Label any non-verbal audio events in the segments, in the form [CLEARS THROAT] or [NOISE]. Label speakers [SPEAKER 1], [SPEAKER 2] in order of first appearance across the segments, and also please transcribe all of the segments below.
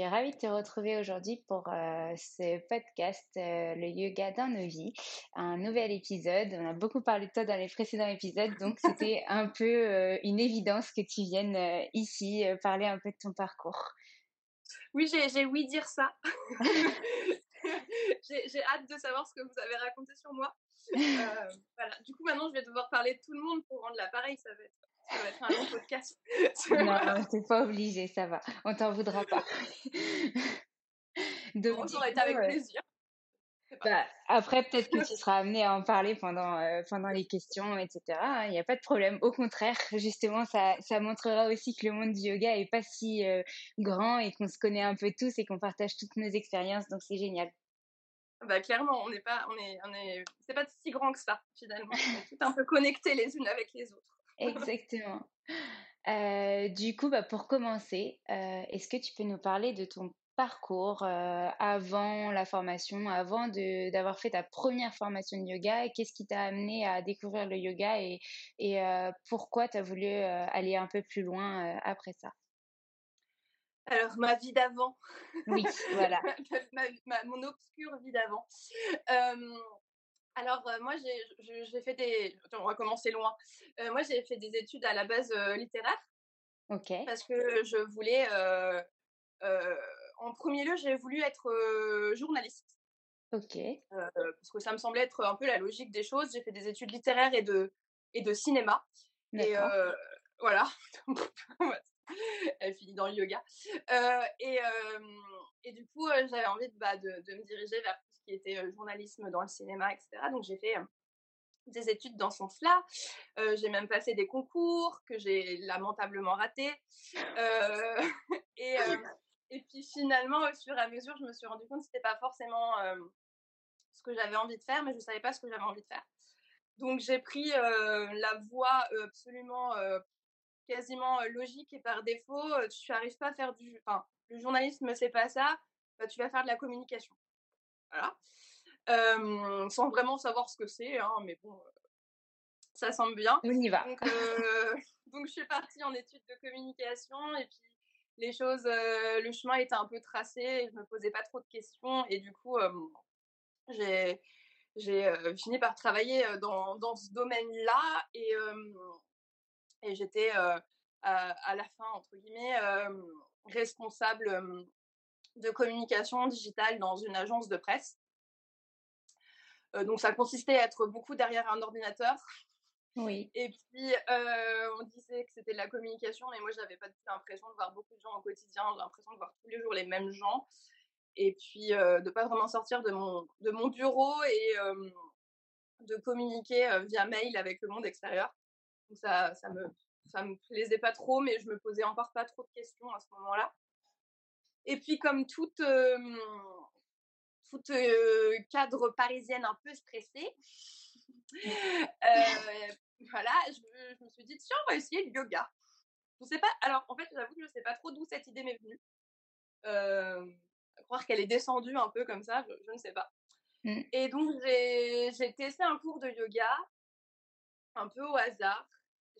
[SPEAKER 1] Suis ravie de te retrouver aujourd'hui pour euh, ce podcast euh, Le yoga dans nos vies, un nouvel épisode. On a beaucoup parlé de toi dans les précédents épisodes, donc [LAUGHS] c'était un peu euh, une évidence que tu viennes ici parler un peu de ton parcours.
[SPEAKER 2] Oui, j'ai ouï dire ça. [LAUGHS] j'ai hâte de savoir ce que vous avez raconté sur moi. [LAUGHS] Voilà. Du coup, maintenant, je vais devoir parler de tout le monde pour rendre l'appareil. Ça va être, ça va être un long podcast. [LAUGHS]
[SPEAKER 1] Non, [LAUGHS] t'es pas obligé, ça va, on t'en voudra pas. [LAUGHS] Donc,
[SPEAKER 2] été
[SPEAKER 1] coup,
[SPEAKER 2] avec
[SPEAKER 1] euh,
[SPEAKER 2] plaisir.
[SPEAKER 1] Bah, après, peut-être que tu seras amené à en parler pendant, euh, pendant les questions, etc. hein, Il n'y a pas de problème. Au contraire, justement, ça, ça montrera aussi que le monde du yoga est pas si euh, grand et qu'on se connaît un peu tous et qu'on partage toutes nos expériences. Donc, c'est génial.
[SPEAKER 2] Bah, clairement, on n'est pas, on est, on est, c'est pas si grand que ça, finalement. On est tout un peu connectés les unes avec les autres.
[SPEAKER 1] Exactement. Euh, du coup, bah, pour commencer, euh, est-ce que tu peux nous parler de ton parcours euh, avant la formation, avant d'avoir fait ta première formation de yoga? et Qu'est-ce qui t'a amené à découvrir le yoga et, et pourquoi tu as voulu aller un peu plus loin après ça?
[SPEAKER 2] Alors, ma vie d'avant.
[SPEAKER 1] Oui, voilà. [LAUGHS]
[SPEAKER 2] Ma- ma- mon obscure vie d'avant. Alors, euh, moi, j'ai fait des. Attends, on va commencer loin. Euh, moi, j'ai fait des études à la base euh, littéraires
[SPEAKER 1] Ok.
[SPEAKER 2] parce que je voulais. en premier lieu, j'ai voulu être journaliste.
[SPEAKER 1] Ok.
[SPEAKER 2] parce que ça me semblait être un peu la logique des choses. J'ai fait des études littéraires et de, et de cinéma. Et voilà. [LAUGHS] Elle finit dans le yoga. Et, et du coup, j'avais envie de, bah, de, de me diriger vers qui était journalisme dans le cinéma, etc. Donc j'ai fait des études dans ce sens-là. j'ai même passé des concours que j'ai lamentablement ratés. [LAUGHS] et, [LAUGHS] et puis finalement, au fur et à mesure, je me suis rendu compte que c'était pas forcément ce que j'avais envie de faire, mais je savais pas ce que j'avais envie de faire. Donc j'ai pris la voie absolument quasiment logique et par défaut, tu n'arrives pas à faire du, enfin, le journalisme c'est pas ça, bah, tu vas faire de la communication. Voilà. sans vraiment savoir ce que c'est, hein, mais bon, ça semble bien.
[SPEAKER 1] On y va. [LAUGHS]
[SPEAKER 2] Donc, je suis partie en études de communication et puis les choses, le chemin était un peu tracé je me posais pas trop de questions et du coup, j'ai j'ai fini par travailler dans, dans ce domaine-là et, et j'étais à, à, la fin, entre guillemets, responsable de communication digitale dans une agence de presse. donc ça consistait à être beaucoup derrière un ordinateur.
[SPEAKER 1] Oui.
[SPEAKER 2] Et puis on disait que c'était de la communication, mais moi j'avais pas l'impression de voir beaucoup de gens au quotidien, j'ai l'impression de voir tous les jours les mêmes gens et puis de de pas vraiment sortir de mon, de mon bureau et de communiquer via mail avec le monde extérieur. Donc ça, ça me, ça me plaisait pas trop, mais je me posais encore pas trop de questions à ce moment-là. Et puis comme toute, toute cadre parisienne un peu stressée, [LAUGHS] voilà, je, je, me suis dit tiens on va essayer le yoga. Je sais pas. Alors en fait j'avoue que je sais pas trop d'où cette idée m'est venue. Euh, croire qu'elle est descendue un peu comme ça, je, ne sais pas. Mmh. Et donc, j'ai testé un cours de yoga, un peu au hasard.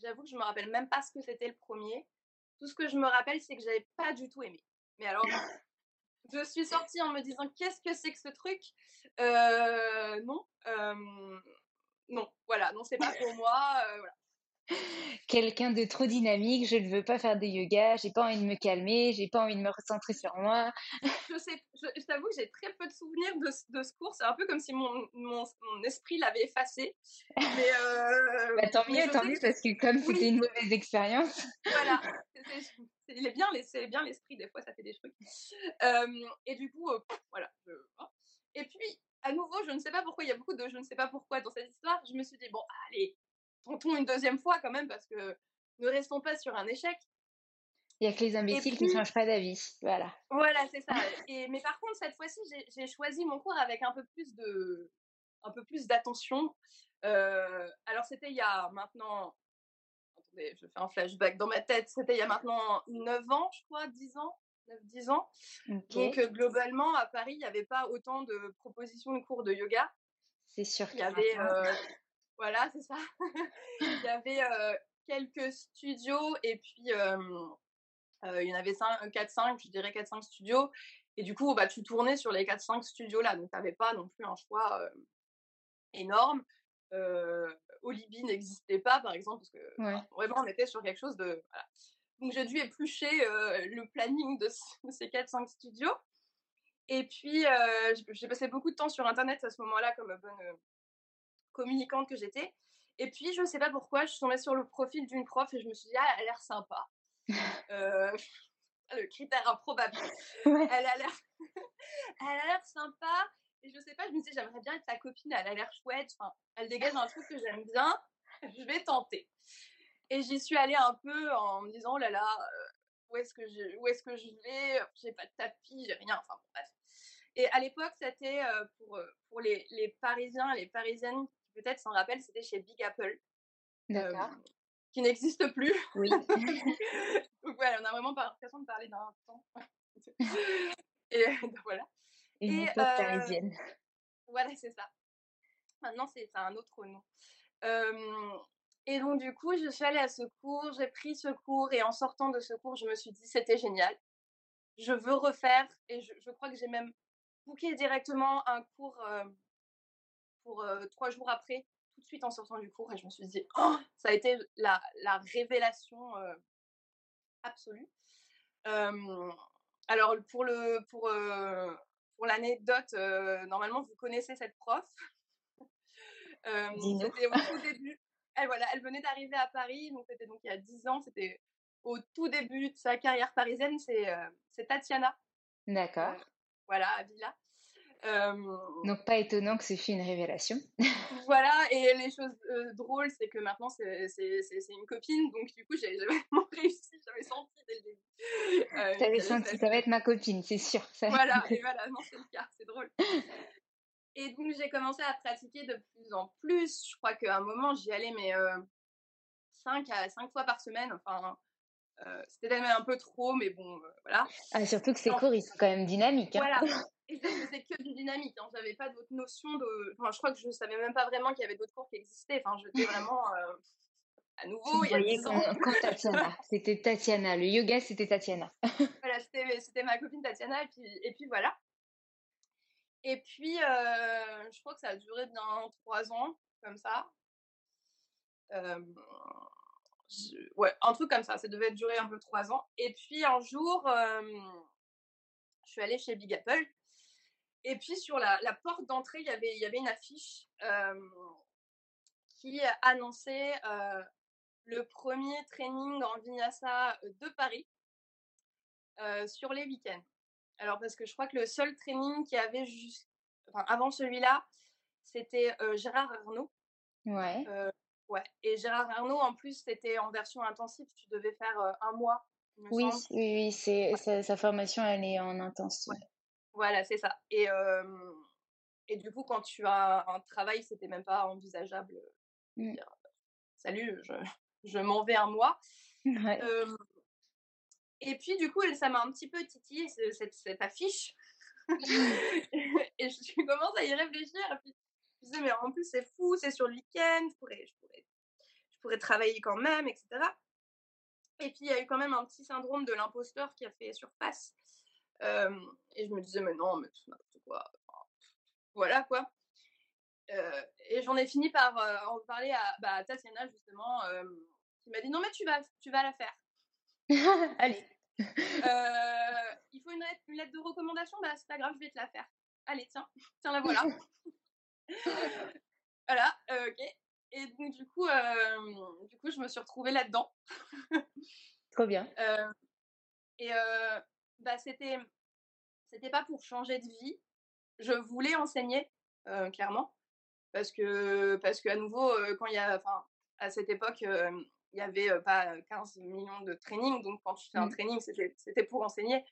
[SPEAKER 2] J'avoue que je me rappelle même pas ce que c'était le premier. Tout ce que je me rappelle, c'est que j'avais pas du tout aimé. Mais alors, je suis sortie en me disant qu'est-ce que c'est que ce truc? Euh, Non, euh, non, voilà, non, c'est pas pour moi. Euh,
[SPEAKER 1] quelqu'un de trop dynamique, je ne veux pas faire de yoga, j'ai pas envie de me calmer, j'ai pas envie de me recentrer sur moi.
[SPEAKER 2] je t'avoue que j'ai très peu de souvenirs de, de ce cours, c'est un peu comme si mon, mon, esprit l'avait effacé. Mais euh, [LAUGHS]
[SPEAKER 1] bah, tant mieux, tant mieux, parce que comme c'était une mauvaise expérience.
[SPEAKER 2] voilà, [LAUGHS] il est bien, c'est bien l'esprit, des fois ça fait des trucs. Euh, et du coup, euh, voilà. Hein. Et puis, à nouveau, je ne sais pas pourquoi, il y a beaucoup de je ne sais pas pourquoi dans cette histoire, je me suis dit, bon, allez, tentons une deuxième fois quand même, parce que ne restons pas sur un échec.
[SPEAKER 1] Il n'y a que les imbéciles qui ne changent pas d'avis. Voilà.
[SPEAKER 2] Voilà, c'est ça. Et, mais par contre, cette fois-ci, j'ai choisi mon cours avec un peu plus de, un peu plus d'attention. Euh, alors, c'était il y a maintenant, attendez, je fais un flashback dans ma tête, c'était il y a maintenant 9 ans, je crois, 10 ans, 9-10 ans. Donc, euh, globalement, à Paris, il n'y avait pas autant de propositions de cours de yoga.
[SPEAKER 1] C'est sûr.
[SPEAKER 2] Il y avait, euh, voilà, c'est ça. [LAUGHS] il y avait quelques studios et puis il y en avait 4-5, je dirais 4-5 studios. Et du coup, bah, tu tournais sur les 4-5 studios-là. Donc, tu n'avais pas non plus un choix énorme. Euh, Olibi n'existait pas, par exemple, parce que vraiment, on était sur quelque chose de. Donc, j'ai dû éplucher le planning de, ces 4-5 studios. Et puis, j'ai passé beaucoup de temps sur Internet à ce moment-là, comme bonne communicante que j'étais. Et puis, je ne sais pas pourquoi, je suis tombée sur le profil d'une prof et je me suis dit, ah, elle a l'air sympa. [LAUGHS] euh, [LAUGHS] le critère improbable. Elle a l'air, [LAUGHS] elle a l'air sympa. Et je sais pas, je me disais, j'aimerais bien être sa copine, elle a l'air chouette. Enfin, elle dégage un truc que j'aime bien. Je vais tenter. Et j'y suis allée un peu en me disant, oh là là, euh, où est-ce que je, où est-ce que je vais? J'ai pas de tapis, j'ai rien. Enfin, bref. Et à l'époque, c'était euh, pour, pour les, les Parisiens les Parisiennes peut-être s'en rappelle, c'était chez Big Apple.
[SPEAKER 1] D'accord.
[SPEAKER 2] qui n'existe plus.
[SPEAKER 1] Oui. [LAUGHS]
[SPEAKER 2] Donc voilà, on a vraiment pas l'impression de parler d'un temps. [LAUGHS] et voilà.
[SPEAKER 1] Une et, parisienne.
[SPEAKER 2] Voilà, c'est ça. Maintenant, c'est un autre nom. et donc, du coup, je suis allée à ce cours, j'ai pris ce cours, et en sortant de ce cours, je me suis dit, c'était génial. Je veux refaire, et je, je crois que j'ai même booké directement un cours pour trois jours après, tout de suite en sortant du cours, et je me suis dit, oh, ça a été la, la révélation absolue. alors pour le pour pour l'anecdote, normalement vous connaissez cette prof. [LAUGHS] c'était au tout début. Elle voilà, elle venait d'arriver à Paris, donc c'était donc il y a dix ans, c'était au tout début de sa carrière parisienne, c'est c'est Tatiana.
[SPEAKER 1] D'accord.
[SPEAKER 2] voilà, à Villa.
[SPEAKER 1] Donc, pas étonnant que ce fût une révélation. [LAUGHS]
[SPEAKER 2] voilà, et les choses drôles, c'est que maintenant, c'est une copine, donc du coup, j'ai vraiment [LAUGHS] réussi, j'avais senti dès le début.
[SPEAKER 1] T'avais senti, ça va être ma copine, c'est sûr.
[SPEAKER 2] Voilà, et voilà, non, c'est le cas, c'est drôle. Et donc, j'ai commencé à pratiquer de plus en plus. Je crois qu'à un moment, j'y allais, mais 5 à 5 fois par semaine. Enfin, c'était même un peu trop, mais bon, voilà.
[SPEAKER 1] Ah, surtout que ces cours, ils sont quand même dynamiques. Hein.
[SPEAKER 2] Voilà. [LAUGHS] Et je faisais que du dynamique. Hein. J'avais pas d'autres notions de. Enfin, je crois que je savais même pas vraiment qu'il y avait d'autres cours qui existaient. Enfin, j'étais vraiment à nouveau.
[SPEAKER 1] il y a 10 ans. Quand, Tatiana. C'était Tatiana. Le yoga, c'était Tatiana. [LAUGHS]
[SPEAKER 2] voilà, c'était ma copine Tatiana. Et puis, et puis voilà. Et puis, je crois que ça a duré bien trois ans, comme ça. ouais, un truc comme ça. Ça devait durer un peu trois ans. Et puis, un jour, je suis allée chez Big Apple. Et puis, sur la, la porte d'entrée, y il y avait une affiche qui annonçait le premier training en vinyasa de Paris sur les week-ends. Alors, parce que je crois que le seul training qu'il y avait juste, enfin, avant celui-là, c'était Gérard Arnaud.
[SPEAKER 1] Ouais.
[SPEAKER 2] ouais. Et Gérard Arnaud, en plus, c'était en version intensive. Tu devais faire un mois.
[SPEAKER 1] Oui, oui, oui, c'est sa, formation, elle est en intense.
[SPEAKER 2] Voilà, c'est ça. Et, et du coup, quand tu as un travail, c'était même pas envisageable. Mmh. Dire, Salut, je, je m'en vais un mois.
[SPEAKER 1] Ouais.
[SPEAKER 2] Et puis, du coup, ça m'a un petit peu titillé cette, cette affiche. [LAUGHS] et je [LAUGHS] commence à y réfléchir. Et puis, je me disais, mais en plus, c'est fou, c'est sur le week-end, je pourrais, je, pourrais, je pourrais travailler quand même, etc. Et puis, il y a eu quand même un petit syndrome de l'imposteur qui a fait surface. Et je me disais, mais non, mais n'importe quoi. Voilà, quoi. Et j'en ai fini par en parler à bah, Tatiana, justement, qui m'a dit, non, mais tu vas, tu vas la faire. [LAUGHS]
[SPEAKER 1] Allez.
[SPEAKER 2] Euh, il faut une lettre, de recommandation Bah, c'est pas grave, je vais te la faire. Allez, tiens, [LAUGHS] tiens, la voilà. [LAUGHS] voilà, euh, ok. Et donc, du coup, euh, du coup, je me suis retrouvée là-dedans.
[SPEAKER 1] Trop bien.
[SPEAKER 2] et bah, c'était, c'était pas pour changer de vie. Je voulais enseigner, clairement. Parce que, parce qu'à nouveau, quand il y a, enfin, à cette époque, il n'y avait pas 15 millions de training. Donc, quand je fais un mmh. training, c'était pour enseigner.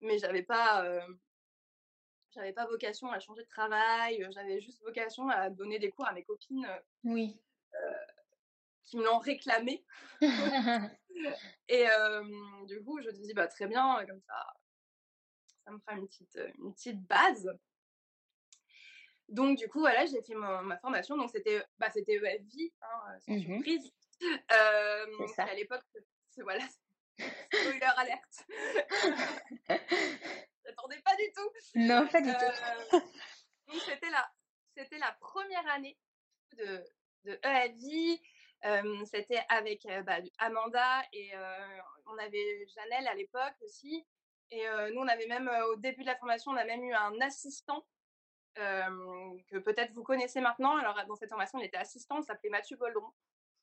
[SPEAKER 2] mais j'avais pas, j'avais pas vocation à changer de travail. J'avais juste vocation à donner des cours à mes copines.
[SPEAKER 1] Oui.
[SPEAKER 2] qui me l'ont réclamé. [LAUGHS] [LAUGHS] et du coup, je me dis, bah, très bien, comme ça, ça me fera une petite, une petite base. Donc, du coup, voilà, j'ai fait ma, formation. Donc, c'était bah, EFV, hein, sans mmh surprise. Euh, à l'époque, voilà, [LAUGHS] spoiler alerte. [LAUGHS] J'attendais pas du tout.
[SPEAKER 1] Non, pas du tout. [LAUGHS]
[SPEAKER 2] donc, c'était la, première année de, de C'était avec bah, Amanda et on avait Janelle à l'époque aussi. Et nous, on avait même, au début de la formation, on a même eu un assistant que peut-être vous connaissez maintenant. Alors, dans cette formation, il était assistant, il s'appelait Mathieu Boldron.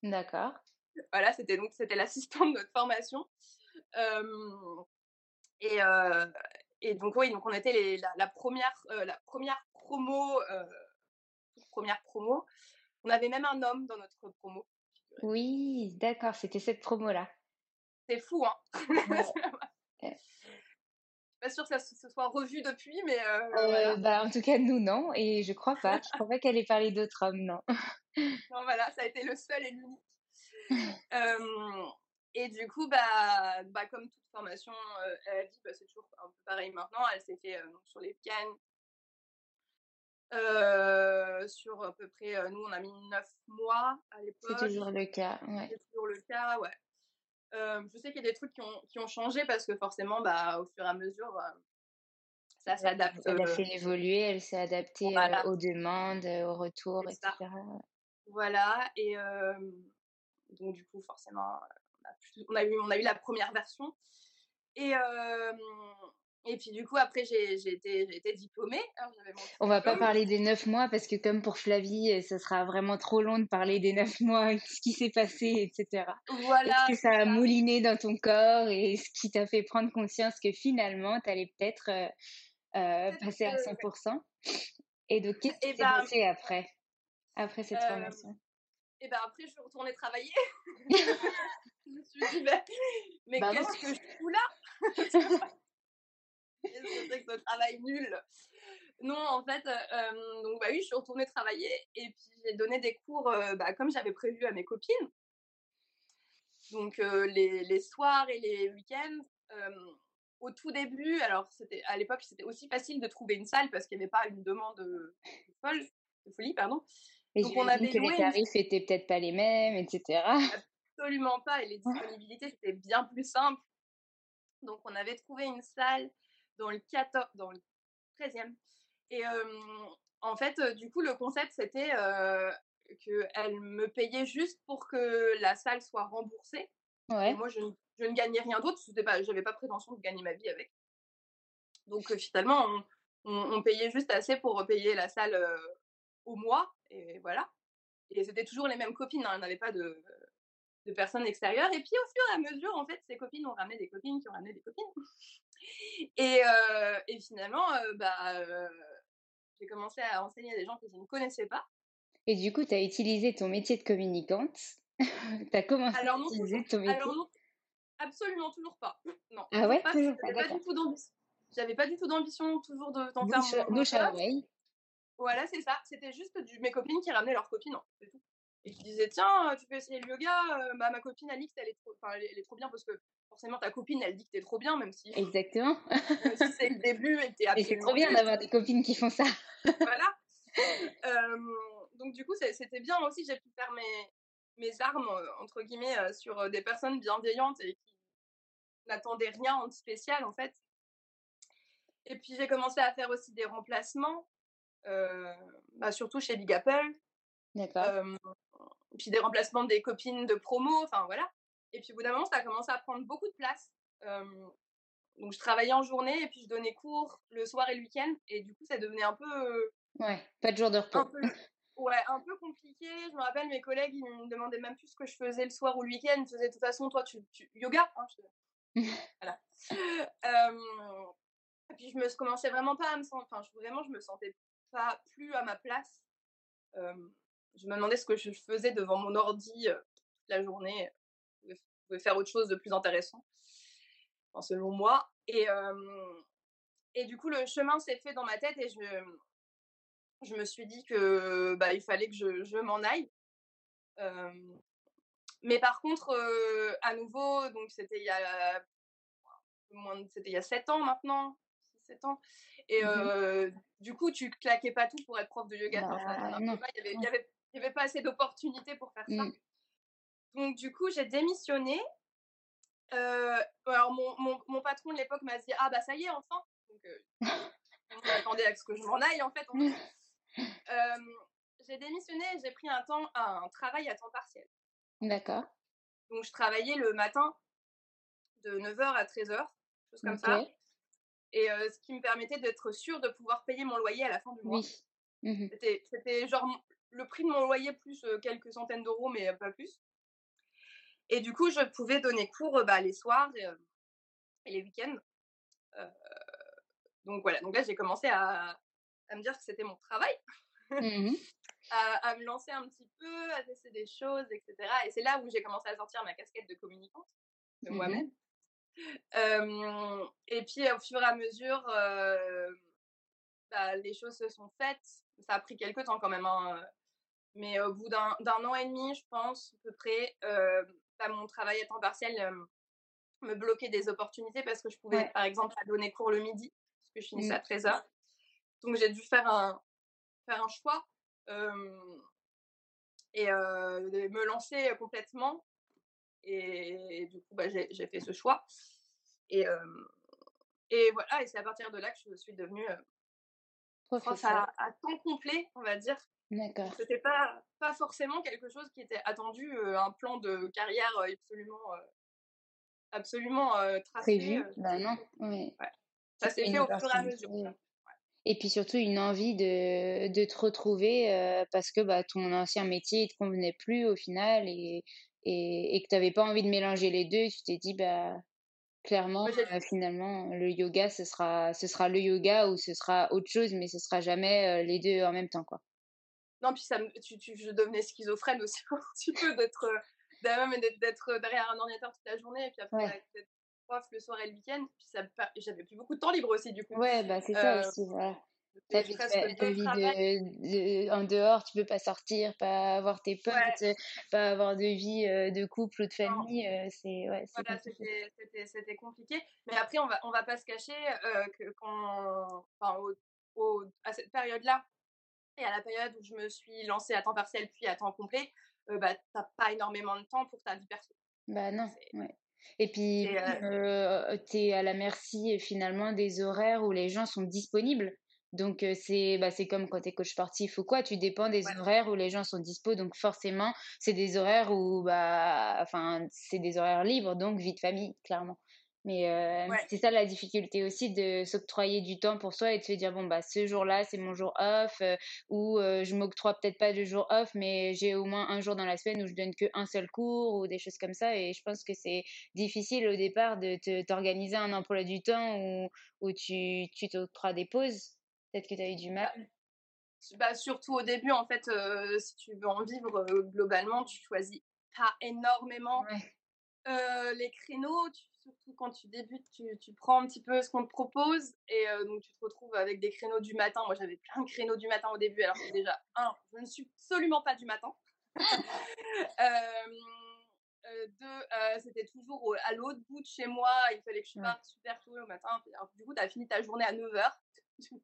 [SPEAKER 1] D'accord.
[SPEAKER 2] Voilà, c'était donc c'était l'assistant de notre formation. et, et donc, oui, donc on était les, la, première, la première promo. première promo. On avait même un homme dans notre promo.
[SPEAKER 1] Oui, d'accord, c'était cette promo-là.
[SPEAKER 2] C'est fou, hein [LAUGHS] pas sûre que ça se soit revu depuis, mais. Euh,
[SPEAKER 1] euh, bah, en tout cas, nous, non. Et je crois pas. je crois pas qu'elle ait parlé d'autres hommes, non. [LAUGHS]
[SPEAKER 2] non, voilà, ça a été le seul et l'unique. [LAUGHS] et du coup, bah, bah, comme toute formation, elle a dit, bah, c'est toujours un peu pareil maintenant. Elle s'est fait sur les week sur à peu près, nous on a mis 9 mois à l'époque.
[SPEAKER 1] C'est toujours le cas, ouais.
[SPEAKER 2] C'est toujours le cas, ouais je sais qu'il y a des trucs qui ont, qui ont, changé parce que forcément, bah, au fur et à mesure, ça s'adapte.
[SPEAKER 1] Elle a fait évoluer, elle s'est adaptée aux demandes, aux retours, etc.
[SPEAKER 2] Voilà, et donc du coup, forcément, on a, eu, on a eu la première version. Et, et puis du coup, après, j'ai été, été diplômée. Hein,
[SPEAKER 1] On va pas parler des neuf mois parce que comme pour Flavie, euh, ce sera vraiment trop long de parler des neuf mois, [LAUGHS] ce qui s'est passé, etc.
[SPEAKER 2] Voilà.
[SPEAKER 1] Ce que ça a mouliné dans ton corps et ce qui t'a fait prendre conscience que finalement, tu allais peut-être euh, passer à 100%. Et donc, qu'est-ce qui s'est
[SPEAKER 2] ben
[SPEAKER 1] passé après, après cette formation?
[SPEAKER 2] Et ben après, je suis retournée travailler. [LAUGHS] [LAUGHS] je me suis dit, ben, mais
[SPEAKER 1] Bah
[SPEAKER 2] qu'est-ce que je fous là? [LAUGHS] c'est ce travail nul Non, en fait, euh, donc bah oui, je suis retournée travailler et puis j'ai donné des cours euh, bah, comme j'avais prévu à mes copines. Donc euh, les, les soirs et les week-ends. euh, au tout début, alors c'était à l'époque c'était aussi facile de trouver une salle parce qu'il n'y avait pas une demande de, folle, de folie, pardon.
[SPEAKER 1] Et
[SPEAKER 2] Donc on avait
[SPEAKER 1] que les tarifs étaient peut-être pas les mêmes, etc.
[SPEAKER 2] Absolument pas. Et les [LAUGHS] disponibilités, c'était bien plus simple. Donc, on avait trouvé une salle dans le, 14, dans le 13e. Et euh, en fait, du coup, le concept, c'était euh, qu'elle me payait juste pour que la salle soit remboursée. Et
[SPEAKER 1] Ouais.
[SPEAKER 2] moi, je, ne- je ne gagnais rien d'autre. Je n'avais pas prétention de gagner ma vie avec. Donc, euh, finalement, on, on- on payait juste assez pour payer la salle au mois. Et voilà. Et c'était toujours les mêmes copines. hein, Il n'y avait pas de, de personnes extérieures. Et puis, au fur et à mesure, en fait, ces copines ont ramené des copines qui ont ramené des copines. Et, euh, et finalement, euh, bah, euh, j'ai commencé à enseigner à des gens que je ne connaissais pas.
[SPEAKER 1] Et du coup, tu as utilisé ton métier de communicante. [LAUGHS] tu as commencé
[SPEAKER 2] Alors
[SPEAKER 1] à
[SPEAKER 2] non,
[SPEAKER 1] utiliser
[SPEAKER 2] toujours-
[SPEAKER 1] ton métier.
[SPEAKER 2] alors non, absolument toujours pas. Non,
[SPEAKER 1] Ah ouais,
[SPEAKER 2] pas,
[SPEAKER 1] toujours pas,
[SPEAKER 2] j'avais pas du tout d'ambition. J'avais pas du tout d'ambition toujours de d'en faire
[SPEAKER 1] Bouche,
[SPEAKER 2] mon,
[SPEAKER 1] bouche à oreille.
[SPEAKER 2] Voilà, c'est ça. C'était juste du, mes copines qui ramenaient leurs copines, hein, c'est tout. Et qui disaient, tiens, tu peux essayer le yoga. euh, bah, ma copine Alix, elle est, trop, elle, est, trop bien parce que forcément ta copine, elle dit que t'es trop bien, même si,
[SPEAKER 1] Exactement. [LAUGHS]
[SPEAKER 2] même si c'est le début et t'es
[SPEAKER 1] Et c'est
[SPEAKER 2] absolument
[SPEAKER 1] trop bien d'avoir des copines qui font ça.
[SPEAKER 2] voilà. Euh, donc du coup, c'était bien aussi. J'ai pu faire mes, mes armes euh, entre guillemets euh, sur des personnes bienveillantes et qui n'attendaient rien de spécial en fait. Et puis j'ai commencé à faire aussi des remplacements, euh, bah, surtout chez Big Apple.
[SPEAKER 1] D'accord.
[SPEAKER 2] Puis des remplacements des copines de promo, enfin voilà. Et puis au bout d'un moment, ça a commencé à prendre beaucoup de place. Donc je travaillais en journée et puis je donnais cours le soir et le week-end. Et du coup, ça devenait un peu
[SPEAKER 1] Ouais, pas de jour de
[SPEAKER 2] un
[SPEAKER 1] repos.
[SPEAKER 2] peu, ouais, un peu compliqué. Je me rappelle, mes collègues, ils me demandaient même plus ce que je faisais le soir ou le week-end. Ils faisaient de toute façon, toi, tu, tu yoga. hein, je- [LAUGHS] voilà. Euh, et puis, je me commençais vraiment pas à me sentir, enfin, je- vraiment, je me sentais pas plus à ma place. Euh, je me demandais ce que je faisais devant mon ordi la journée. Je pouvais- faire autre chose de plus intéressant, enfin, selon moi. Et, euh, et du coup, le chemin s'est fait dans ma tête et je, je me suis dit que bah, il fallait que je, je m'en aille. Euh, mais par contre, euh, à nouveau, donc c'était il y a moins c'était il y a 7 ans maintenant, 7 ans. Et euh, du coup, tu claquais pas tout pour être prof de yoga.
[SPEAKER 1] Bah,
[SPEAKER 2] marchait
[SPEAKER 1] non,
[SPEAKER 2] pas. Il y avait, il
[SPEAKER 1] non.
[SPEAKER 2] y avait, il y avait pas assez d'opportunités pour faire ça.
[SPEAKER 1] Mm.
[SPEAKER 2] Donc du coup, j'ai démissionné. Euh, alors mon, mon, mon patron de l'époque m'a dit ah bah ça y est enfin. Donc euh, [LAUGHS] on à ce que je m'en aille en fait. en fait. [LAUGHS] Euh, j'ai démissionné et j'ai pris un temps un travail à temps partiel.
[SPEAKER 1] D'accord.
[SPEAKER 2] Donc je travaillais le matin de 9h à 13h, chose comme ça. Et euh, ce qui me permettait d'être sûre de pouvoir payer mon loyer à la fin du mois.
[SPEAKER 1] Oui. Mhm.
[SPEAKER 2] C'était, genre le prix de mon loyer plus quelques centaines d'euros, mais pas plus. Et du coup, je pouvais donner cours bah, les soirs et, et les week-ends. Euh, donc voilà, donc là j'ai commencé à, à me dire que c'était mon travail,
[SPEAKER 1] Mhm. [LAUGHS]
[SPEAKER 2] à, à me lancer un petit peu, à tester des choses, etc. Et c'est là où j'ai commencé à sortir ma casquette de communicante de
[SPEAKER 1] Mhm.
[SPEAKER 2] moi-même. Euh, et puis au fur et à mesure, euh, bah, les choses se sont faites. Ça a pris quelques temps quand même. hein, Mais au bout d'un an et demi, je pense, à peu près, euh, bah, mon travail à temps partiel euh, me bloquait des opportunités parce que je pouvais,
[SPEAKER 1] Ouais.
[SPEAKER 2] par exemple, pas donner cours le midi, parce que je finissais
[SPEAKER 1] Mm.
[SPEAKER 2] à 13h. Donc j'ai dû faire un, faire un choix euh, et me lancer complètement. Et, du coup, bah, j'ai fait ce choix. Et, et voilà, et c'est à partir de là que je suis devenue prof
[SPEAKER 1] Professeur.
[SPEAKER 2] à, à temps complet, on va dire.
[SPEAKER 1] D'accord.
[SPEAKER 2] C'était pas, pas forcément quelque chose qui était attendu, euh, un plan de carrière euh, absolument, euh, absolument euh, tracé.
[SPEAKER 1] Prévu Bah non. Ouais.
[SPEAKER 2] ça s'est fait au fur et à mesure.
[SPEAKER 1] Et puis surtout une envie de, de te retrouver parce que bah, ton ancien métier ne te convenait plus au final et, et, et que tu n'avais pas envie de mélanger les deux. Tu t'es dit, bah, Clairement, finalement, le yoga, ce sera, ce sera le yoga ou ce sera autre chose, mais ce sera jamais les deux en même temps, quoi.
[SPEAKER 2] Non, puis ça, tu, tu, je devenais schizophrène aussi [LAUGHS] un petit peu d'être d'être derrière un ordinateur toute la journée et puis après ouais. prof le soir et le week-end. Puis ça, j'avais plus beaucoup de temps libre aussi du coup.
[SPEAKER 1] Ouais, bah c'est ça aussi. Voilà. Ta vie, de, en dehors, tu peux pas sortir, pas avoir tes potes, pas avoir de vie de couple ou de famille. c'est ouais,
[SPEAKER 2] voilà, c'était compliqué. Mais après, on va, on va pas se cacher que quand, enfin, au, à cette période-là, et à la période où je me suis lancée à temps partiel puis à temps complet, euh, bah, t'as pas énormément de temps pour ta vie perso.
[SPEAKER 1] Bah non, ouais. Et puis, euh, tu es à la merci finalement des horaires où les gens sont disponibles. Donc, c'est bah, comme quand tu es coach sportif ou quoi, tu dépends des horaires où les gens sont dispo. Donc, forcément, c'est des horaires où, bah, enfin, c'est des horaires libres, donc vie de famille, clairement. Mais euh, c'est ça la difficulté aussi de s'octroyer du temps pour soi et de se dire bon bah ce jour-là c'est mon jour off euh, ou euh, je m'octroie peut-être pas de jour off mais j'ai au moins un jour dans la semaine où je donne que un seul cours ou des choses comme ça et je pense que c'est difficile au départ de t'organiser un emploi du temps où, où tu tu t'octroies des pauses. Peut-être que tu as eu du mal.
[SPEAKER 2] Bah, surtout au début en fait si tu veux en vivre globalement tu choisis pas énormément les créneaux, tu surtout quand tu débutes, tu, tu, prends un petit peu ce qu'on te propose et euh, donc tu te retrouves avec des créneaux du matin. Moi, j'avais plein de créneaux du matin au début, alors que déjà, un, je ne suis absolument pas du matin. [LAUGHS] Euh, euh, deux, c'était toujours à l'autre bout de chez moi, il fallait que je parte super tôt le matin. Alors, du coup, tu as fini ta journée à 9h.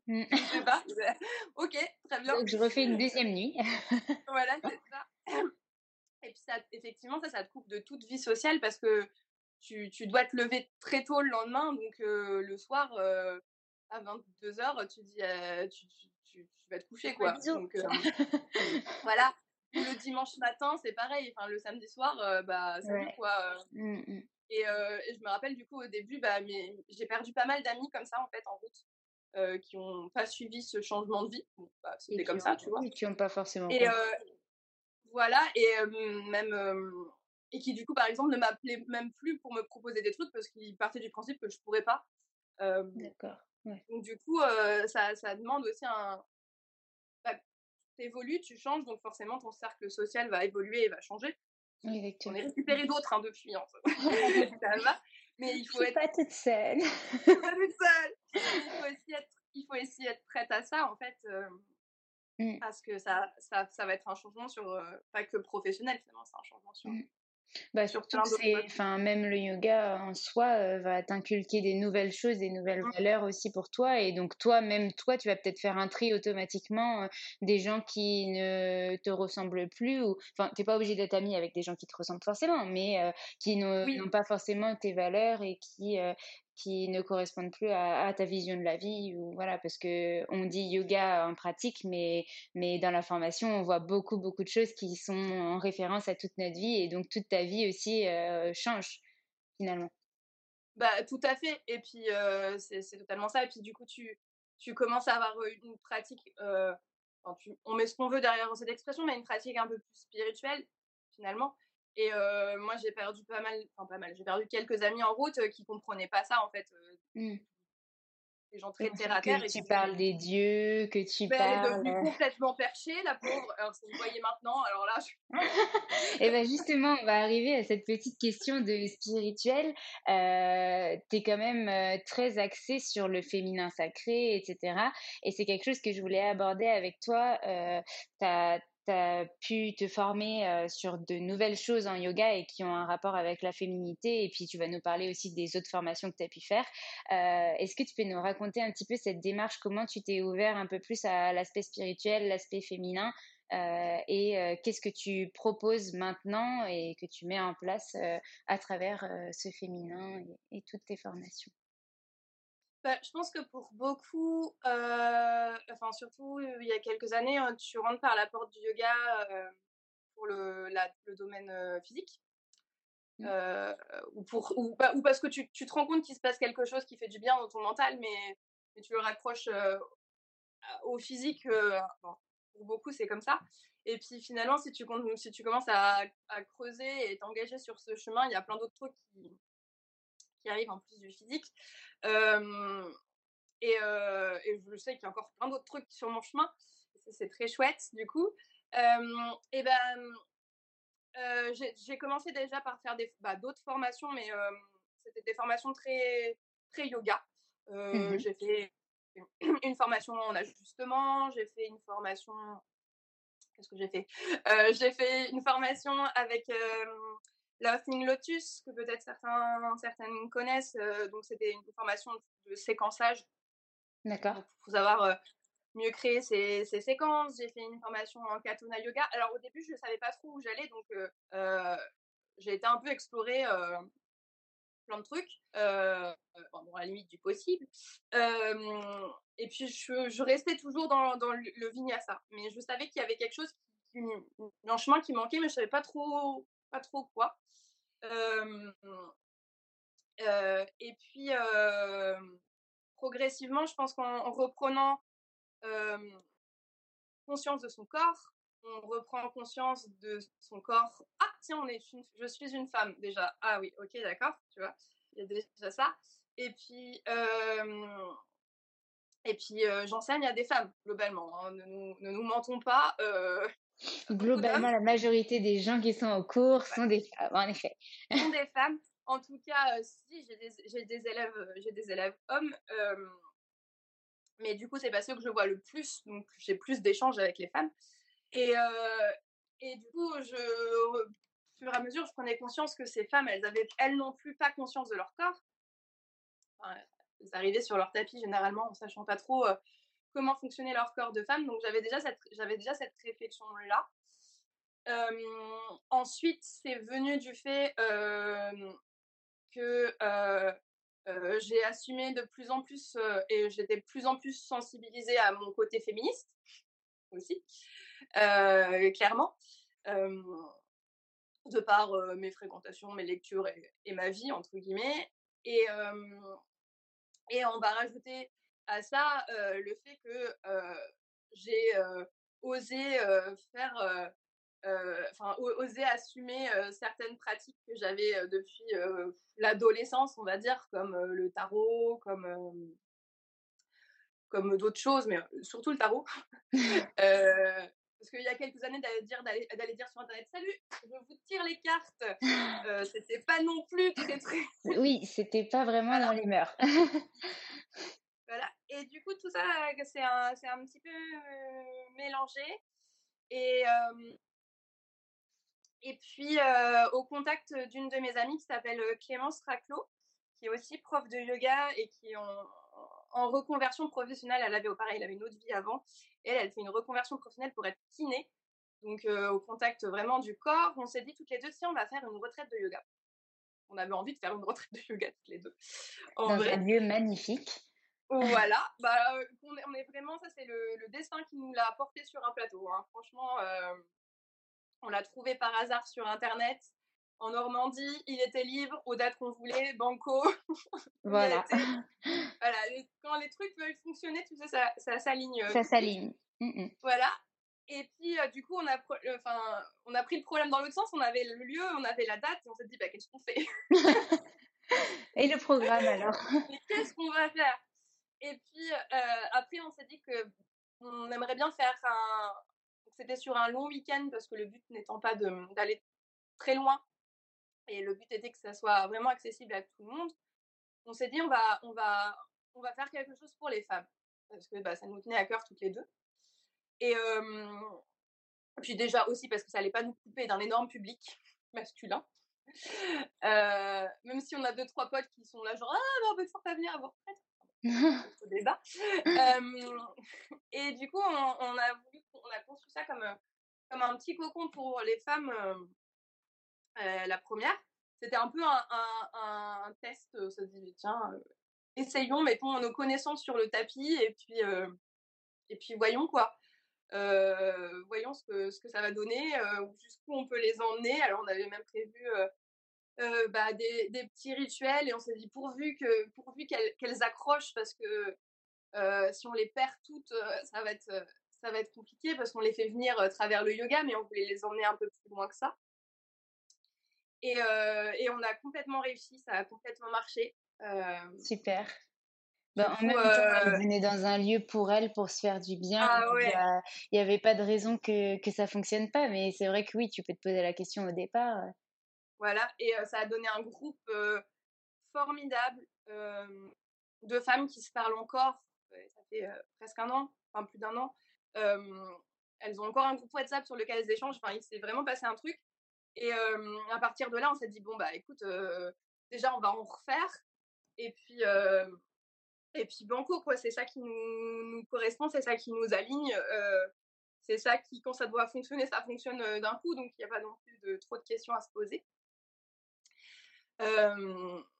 [SPEAKER 1] Mm.
[SPEAKER 2] je sais pas. [LAUGHS] [LAUGHS] ok, très bien.
[SPEAKER 1] Donc, je refais une deuxième nuit.
[SPEAKER 2] voilà, c'est ça. Et puis, ça, effectivement, ça, ça te coupe de toute vie sociale parce que tu, tu, dois te lever très tôt le lendemain, donc le soir, à 22h, tu dis, tu, tu, tu, vas te coucher, quoi. Donc, [LAUGHS] voilà. Le dimanche matin, c'est pareil. Enfin, le samedi soir, bah, c'est ouais. quoi. Mmh, mmh. Et, et, je me rappelle, du coup, au début, bah, mais j'ai perdu pas mal d'amis comme ça, en fait, en route. qui n'ont pas suivi ce changement de vie. Bon, bah, C'était comme ça, tu vois.
[SPEAKER 1] Et qui n'ont pas forcément.
[SPEAKER 2] Et voilà, et même et qui du coup par exemple ne m'appelait même plus pour me proposer des trucs parce qu'il partait du principe que je pourrais pas.
[SPEAKER 1] D'accord. Ouais.
[SPEAKER 2] Donc du coup ça, ça, demande aussi un bah, tu évolues, tu changes donc forcément ton cercle social va évoluer et va changer. On est récupéré d'autres hein, depuis hein, [LAUGHS] [LAUGHS] ça va. Mais il faut
[SPEAKER 1] être
[SPEAKER 2] pas
[SPEAKER 1] toute seule. [LAUGHS]
[SPEAKER 2] pas toute seule. Il faut aussi être il faut aussi être prête à ça en fait. Mmh. Parce que ça, ça, ça, va être un changement sur, pas que professionnel finalement, c'est un changement sur,
[SPEAKER 1] mmh. Bah, surtout, enfin, même le yoga en soi va t'inculquer des nouvelles choses, des nouvelles mmh. valeurs aussi pour toi. Et donc, toi, même toi, tu vas peut-être faire un tri automatiquement des gens qui ne te ressemblent plus. Ou, enfin, t'es pas obligé d'être ami avec des gens qui te ressemblent forcément, mais qui n'ont pas forcément tes valeurs et qui qui ne correspondent plus à, ta vision de la vie ou voilà parce que on dit yoga en pratique mais mais dans la formation on voit beaucoup beaucoup de choses qui sont en référence à toute notre vie et donc toute ta vie aussi euh, change finalement.
[SPEAKER 2] Bah tout à fait et puis c'est totalement ça et puis du coup tu tu commences à avoir une pratique on met ce qu'on veut derrière cette expression mais une pratique un peu plus spirituelle finalement et moi, j'ai perdu pas mal, enfin pas mal, j'ai perdu quelques amis en route qui comprenaient pas ça en fait.
[SPEAKER 1] Mmh.
[SPEAKER 2] Des gens très terre à terre.
[SPEAKER 1] Que tu parles des dieux, que tu ben, parles.
[SPEAKER 2] Elle est devenue complètement perchée, la pauvre. Alors, si vous voyez maintenant, alors là.
[SPEAKER 1] Je... [LAUGHS] Et bien, justement, on va arriver à cette petite question de spirituel. Euh, tu es quand même très axé sur le féminin sacré, etc. Et c'est quelque chose que je voulais aborder avec toi. Euh, tu as pu te former sur de nouvelles choses en yoga et qui ont un rapport avec la féminité. Et puis, tu vas nous parler aussi des autres formations que tu as pu faire. Est-ce que tu peux nous raconter un petit peu cette démarche? Comment tu t'es ouvert un peu plus à l'aspect spirituel, l'aspect féminin? Et qu'est-ce que tu proposes maintenant et que tu mets en place à travers ce féminin et toutes tes formations?
[SPEAKER 2] Bah, je pense que pour beaucoup, euh, enfin surtout il y a quelques années, hein, tu rentres par la porte du yoga euh, pour le, la, le domaine euh, physique. Mmh. ou, pour, ou, ou, parce que tu, tu te rends compte qu'il se passe quelque chose qui fait du bien dans ton mental, mais, mais tu le raccroches au physique. Bon, pour beaucoup, c'est comme ça. Et puis finalement, si tu, si tu commences à, à creuser et t'engager sur ce chemin, il y a plein d'autres trucs qui, qui arrive en plus du physique. et, et, je sais qu'il y a encore plein d'autres trucs sur mon chemin. C'est très chouette, du coup. et ben, j'ai commencé déjà par faire bah, d'autres formations, mais c'était des formations très, très yoga. Mmh j'ai fait [CLEARS THROAT] une formation en ajustement, j'ai fait une formation. Qu'est-ce que j'ai fait? J'ai fait une formation avec Laughing Lotus, que peut-être certains, certaines connaissent. donc, c'était une formation de séquençage.
[SPEAKER 1] D'accord.
[SPEAKER 2] Pour savoir mieux créer ces, séquences. J'ai fait une formation en Katona Yoga. Alors, au début, je ne savais pas trop où j'allais, donc j'ai été un peu explorer plein de trucs, euh, bon, à la limite du possible. et puis, je, je, restais toujours dans, dans le, vinyasa. Mais je savais qu'il y avait quelque chose, qui, un chemin qui manquait, mais je savais pas trop, pas trop quoi. Et puis, progressivement, je pense qu'en reprenant conscience de son corps, on reprend conscience de son corps. Ah, tiens, on est je suis une femme déjà. Ah oui, ok, d'accord, tu vois, il y a déjà ça. Et puis, et puis j'enseigne à des femmes, globalement. Hein. Ne, nous, ne, nous, mentons pas.
[SPEAKER 1] Globalement, la majorité des gens qui sont au cours sont des femmes, en effet.
[SPEAKER 2] sont des femmes. En tout cas, si, j'ai des, des, élèves, j'ai des élèves hommes. mais du coup, c'est pas ceux que je vois le plus. Donc, j'ai plus d'échanges avec les femmes. Et, et du coup, je, au fur et à mesure, je prenais conscience que ces femmes, elles avaient elles non plus pas conscience de leur corps. elles arrivaient sur leur tapis généralement en sachant pas trop comment fonctionnait leur corps de femme. Donc j'avais déjà cette, j'avais déjà cette réflexion là. ensuite, c'est venu du fait que j'ai assumé de plus en plus et j'étais de plus en plus sensibilisée à mon côté féministe aussi, clairement de par mes fréquentations, mes lectures et, ma vie, entre guillemets. Et, et on va rajouter à ça le fait que j'ai osé faire, enfin, osé assumer certaines pratiques que j'avais depuis l'adolescence, on va dire, comme le tarot, comme comme d'autres choses, mais surtout le tarot. [LAUGHS] parce qu'il y a quelques années d'aller dire d'aller dire sur internet salut je vous tire les cartes euh, c'était pas non plus très très
[SPEAKER 1] oui c'était pas vraiment dans les [LAUGHS] mœurs [LAUGHS]
[SPEAKER 2] voilà et du coup tout ça c'est un, un petit peu euh, mélangé et euh, et puis au contact d'une de mes amies qui s'appelle Clémence Raclot qui est aussi prof de yoga et qui en, en reconversion professionnelle elle avait au pareil elle avait une autre vie avant elle, elle fait une reconversion professionnelle pour être kiné, donc euh, au contact vraiment du corps. On s'est dit toutes les deux, si on va faire une retraite de yoga. On avait envie de faire une retraite de yoga toutes les deux.
[SPEAKER 1] En Dans vrai. un lieu magnifique.
[SPEAKER 2] Voilà, bah, euh, on, est, vraiment, ça c'est le, destin qui nous l'a porté sur un plateau. Hein. Franchement, euh, on l'a trouvé par hasard sur Internet en Normandie, il était libre aux dates qu'on voulait, banco. [LAUGHS]
[SPEAKER 1] Voilà.
[SPEAKER 2] voilà, quand les trucs veulent fonctionner, sais, ça, ça s'aligne.
[SPEAKER 1] Ça s'aligne. Mmh
[SPEAKER 2] voilà. Et puis, du coup, on a, enfin, on a pris le problème dans l'autre sens. On avait le lieu, on avait la date, et on s'est dit, bah, qu'est-ce qu'on fait? [LAUGHS]
[SPEAKER 1] Et le programme alors? [LAUGHS]
[SPEAKER 2] Qu'est-ce qu'on va faire? Et puis, après, on s'est dit que on aimerait bien faire un. C'était sur un long week-end parce que le but n'étant pas d'aller très loin, et le but était que ça soit vraiment accessible à tout le monde, on s'est dit on va, on, va, on va faire quelque chose pour les femmes, parce que bah, ça nous tenait à cœur toutes les deux. Et puis déjà aussi parce que ça allait pas nous couper d'un énorme public [LAUGHS] masculin. même si on a deux trois potes qui sont là genre ah bah, on te faire venir avoir [LAUGHS] au débat et du coup on, a voulu on a construit ça comme comme un petit cocon pour les femmes euh, la première, c'était un peu un, test. Euh, ça se dit, tiens, euh, essayons, mettons nos connaissances sur le tapis et puis, et puis voyons quoi. voyons ce que, ce que ça va donner, jusqu'où on peut les emmener. Alors, on avait même prévu bah, des, des, petits rituels et on s'est dit pourvu que pourvu qu'elles accrochent parce que si on les perd toutes, ça va être ça va être compliqué parce qu'on les fait venir à travers le yoga, mais on voulait les emmener un peu plus loin que ça. Et, et, on a complètement réussi, ça a complètement marché.
[SPEAKER 1] Super. Ben, en même temps, elle venait dans un lieu pour elle, pour se faire du bien.
[SPEAKER 2] Ah
[SPEAKER 1] il n'y avait pas de raison que, que ça fonctionne pas. Mais c'est vrai que oui, tu peux te poser la question au départ.
[SPEAKER 2] Voilà, et ça a donné un groupe formidable de femmes qui se parlent encore. Ça fait presque un an, enfin plus d'un an. elles ont encore un groupe WhatsApp sur lequel elles échangent. Enfin, il s'est vraiment passé un truc. Et à partir de là, on s'est dit bon bah écoute, déjà on va en refaire. Et puis et puis banco quoi. C'est ça qui nous, correspond, c'est ça qui nous aligne. c'est ça qui, quand ça doit fonctionner, ça fonctionne d'un coup. Donc il n'y a pas non plus de trop de questions à se poser.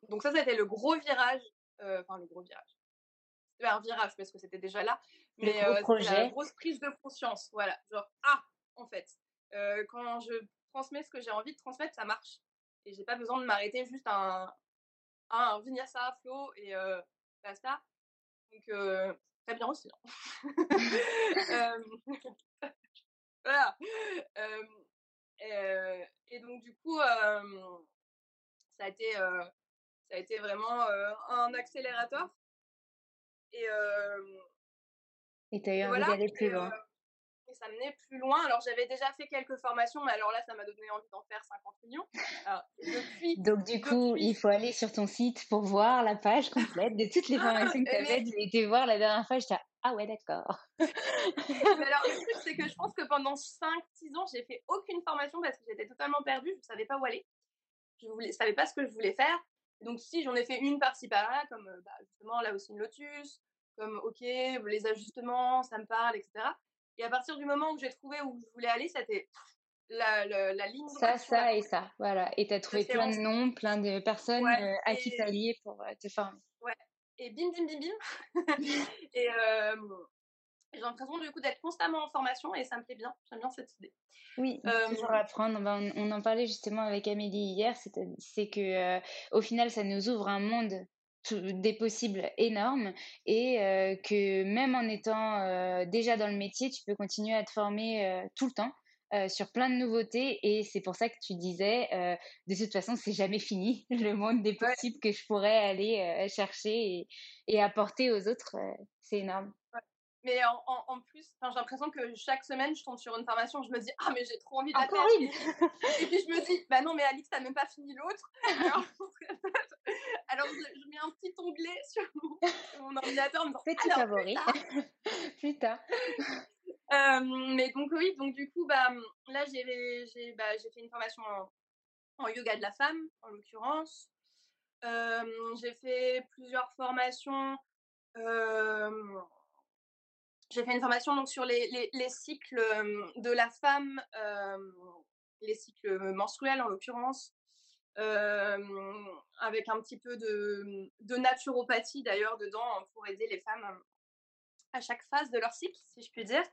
[SPEAKER 2] Donc ça, c'était le gros virage. Enfin, le gros virage. C'était un virage parce que c'était déjà là. Mais c'était la grosse prise de conscience. Voilà. Genre, ah, en fait, quand je transmets ce que j'ai envie de transmettre, ça marche. Et j'ai pas besoin de m'arrêter juste à un, à un ça à flot et basta. Donc, très bien aussi. Hein. [LAUGHS] [LAUGHS] voilà. et donc, du coup, ça a été, ça a été vraiment un accélérateur. Et,
[SPEAKER 1] et tu as eu envie d'aller plus loin
[SPEAKER 2] et ça menait plus loin. Alors j'avais déjà fait quelques formations, mais alors là, ça m'a donné envie d'en faire 50 millions. depuis,
[SPEAKER 1] Donc du coup, il faut aller sur ton site pour voir la page complète de toutes les [LAUGHS] formations que tu as faites. J'ai été voir la dernière fois, j'étais ah ouais, d'accord. [LAUGHS]
[SPEAKER 2] alors le truc, c'est que je pense que pendant 5-6 ans, j'ai fait aucune formation parce que j'étais totalement perdue, je ne savais pas où aller. Je ne savais pas ce que je voulais faire. Donc si j'en ai fait une par-ci par-là, comme euh, bah, justement là aussi une Lotus, comme ok, les ajustements, ça me parle, etc. Et à partir du moment où j'ai trouvé où je voulais aller, c'était la, la, ligne.
[SPEAKER 1] Ça, ça et ça. Voilà. Et tu as trouvé plein de noms, plein de personnes euh, à qui t'allier pour euh, te former.
[SPEAKER 2] Ouais. Et bim, bim, bim, bim. [LAUGHS] [LAUGHS] et euh, j'ai l'impression du coup d'être constamment en formation et ça me plaît bien. J'aime bien cette idée.
[SPEAKER 1] Oui, toujours apprendre. On, on, en parlait justement avec Amélie hier. C'est que au final, ça nous ouvre un monde des possibles énormes et que même en étant déjà dans le métier, tu peux continuer à te former tout le temps. sur plein de nouveautés et c'est pour ça que tu disais de toute façon c'est jamais fini [LAUGHS] le monde des possibles que je pourrais aller chercher et, apporter aux autres c'est énorme
[SPEAKER 2] mais en, en, plus, j'ai l'impression que chaque semaine, je tombe sur une formation, je me dis, ah, mais j'ai trop envie de
[SPEAKER 1] la
[SPEAKER 2] faire. Et puis je me dis, bah non, mais Alix, t'as même pas fini l'autre. [LAUGHS] Alors, je, mets un petit onglet sur mon, ordinateur.
[SPEAKER 1] Petit favori. Plus tard. [LAUGHS] [LAUGHS]
[SPEAKER 2] Euh, mais donc, oui, donc du coup, bah, là, j'ai bah, fait une formation en, yoga de la femme, en l'occurrence. Euh, j'ai fait plusieurs formations. Euh, j'ai fait une formation donc sur les, les, les cycles de la femme, les cycles menstruels en l'occurrence, avec un petit peu de, de naturopathie d'ailleurs dedans hein, pour aider les femmes à chaque phase de leur cycle, si je puis dire.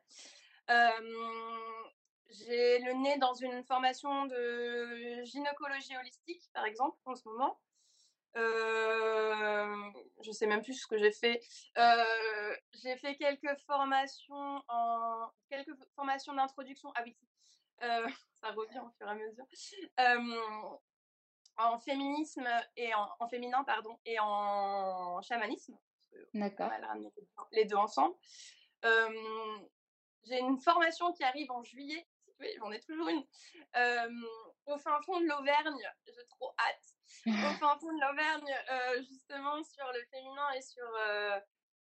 [SPEAKER 2] j'ai le nez dans une formation de gynécologie holistique, par exemple, en ce moment. Euh, je sais même plus ce que j'ai fait. Euh, j'ai fait quelques formations en quelques formations d'introduction. Ah oui, euh, [LAUGHS] ça revient au fur et à mesure. en féminisme et en, féminin pardon et en chamanisme.
[SPEAKER 1] D'accord.
[SPEAKER 2] Les deux ensemble. j'ai une formation qui arrive en juillet. J'en ai toujours une. au fin fond de l'Auvergne. J'ai trop hâte au [LAUGHS] fin fond de l'Auvergne, euh, justement sur le féminin et sur euh,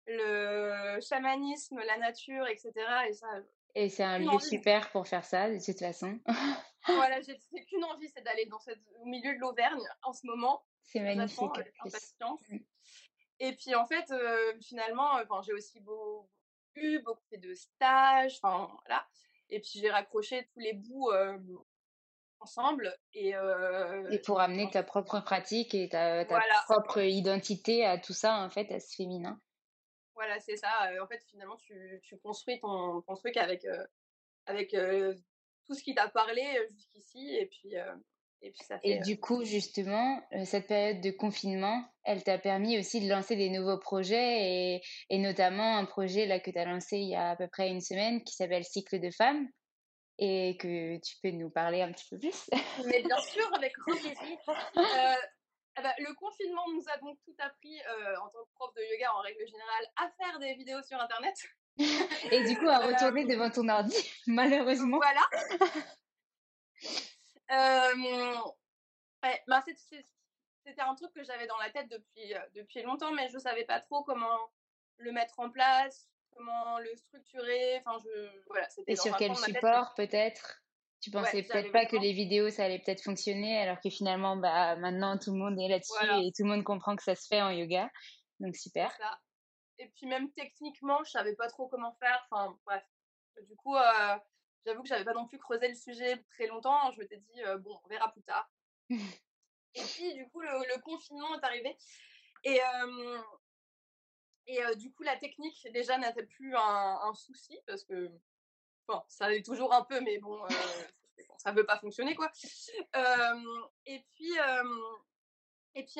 [SPEAKER 2] le chamanisme, la nature, etc. Et, ça,
[SPEAKER 1] et c'est un lieu super pour faire ça, de toute façon. [LAUGHS]
[SPEAKER 2] voilà, j'ai qu'une envie, c'est d'aller dans cette, au milieu de l'Auvergne en ce moment.
[SPEAKER 1] C'est magnifique.
[SPEAKER 2] Mm. Et puis en fait, euh, finalement, j'ai aussi beau, eu beaucoup de stages, enfin voilà. Et puis j'ai raccroché tous les bouts ensemble. Et,
[SPEAKER 1] et pour amener ta propre pratique et ta, ta propre identité à tout ça, en fait, à ce féminin.
[SPEAKER 2] Voilà, c'est ça. En fait, finalement, tu, tu construis ton, ton truc avec, avec tout ce qui t'a parlé jusqu'ici. Et puis, et puis ça fait,
[SPEAKER 1] Et du coup, justement, cette période de confinement, elle t'a permis aussi de lancer des nouveaux projets et, et notamment un projet là que tu as lancé il y a à peu près une semaine qui s'appelle Cycle de femmes. Et que tu peux nous parler un petit peu plus?
[SPEAKER 2] Mais bien [LAUGHS] sûr, avec grand plaisir. Euh, ah bah, le confinement nous a donc tout appris, euh, en tant que prof de yoga en règle générale, à faire des vidéos sur Internet. [LAUGHS]
[SPEAKER 1] Et du coup, à retourner devant ton ordi, [LAUGHS] malheureusement.
[SPEAKER 2] Voilà. euh, ouais, bah, c'était un truc que j'avais dans la tête depuis, depuis longtemps, mais je ne savais pas trop comment le mettre en place, comment le structurer. Enfin, je, voilà,
[SPEAKER 1] Et sur quel support peut-être? Tu pensais peut-être pas que les vidéos ça allait peut-être fonctionner alors que finalement bah maintenant tout le monde est là-dessus et tout le monde comprend que ça se fait en yoga. Donc super.
[SPEAKER 2] Et puis même techniquement je savais pas trop comment faire enfin bref. Du coup euh, j'avoue que j'avais pas non plus creusé le sujet très longtemps je m'étais dit euh, bon on verra plus tard. [LAUGHS] Et puis du coup le, confinement est arrivé. Et euh, et du coup la technique déjà n'était plus un, un souci parce que Bon, ça l'est toujours un peu, mais bon, euh, ça ne veut pas fonctionner, quoi. et puis, et puis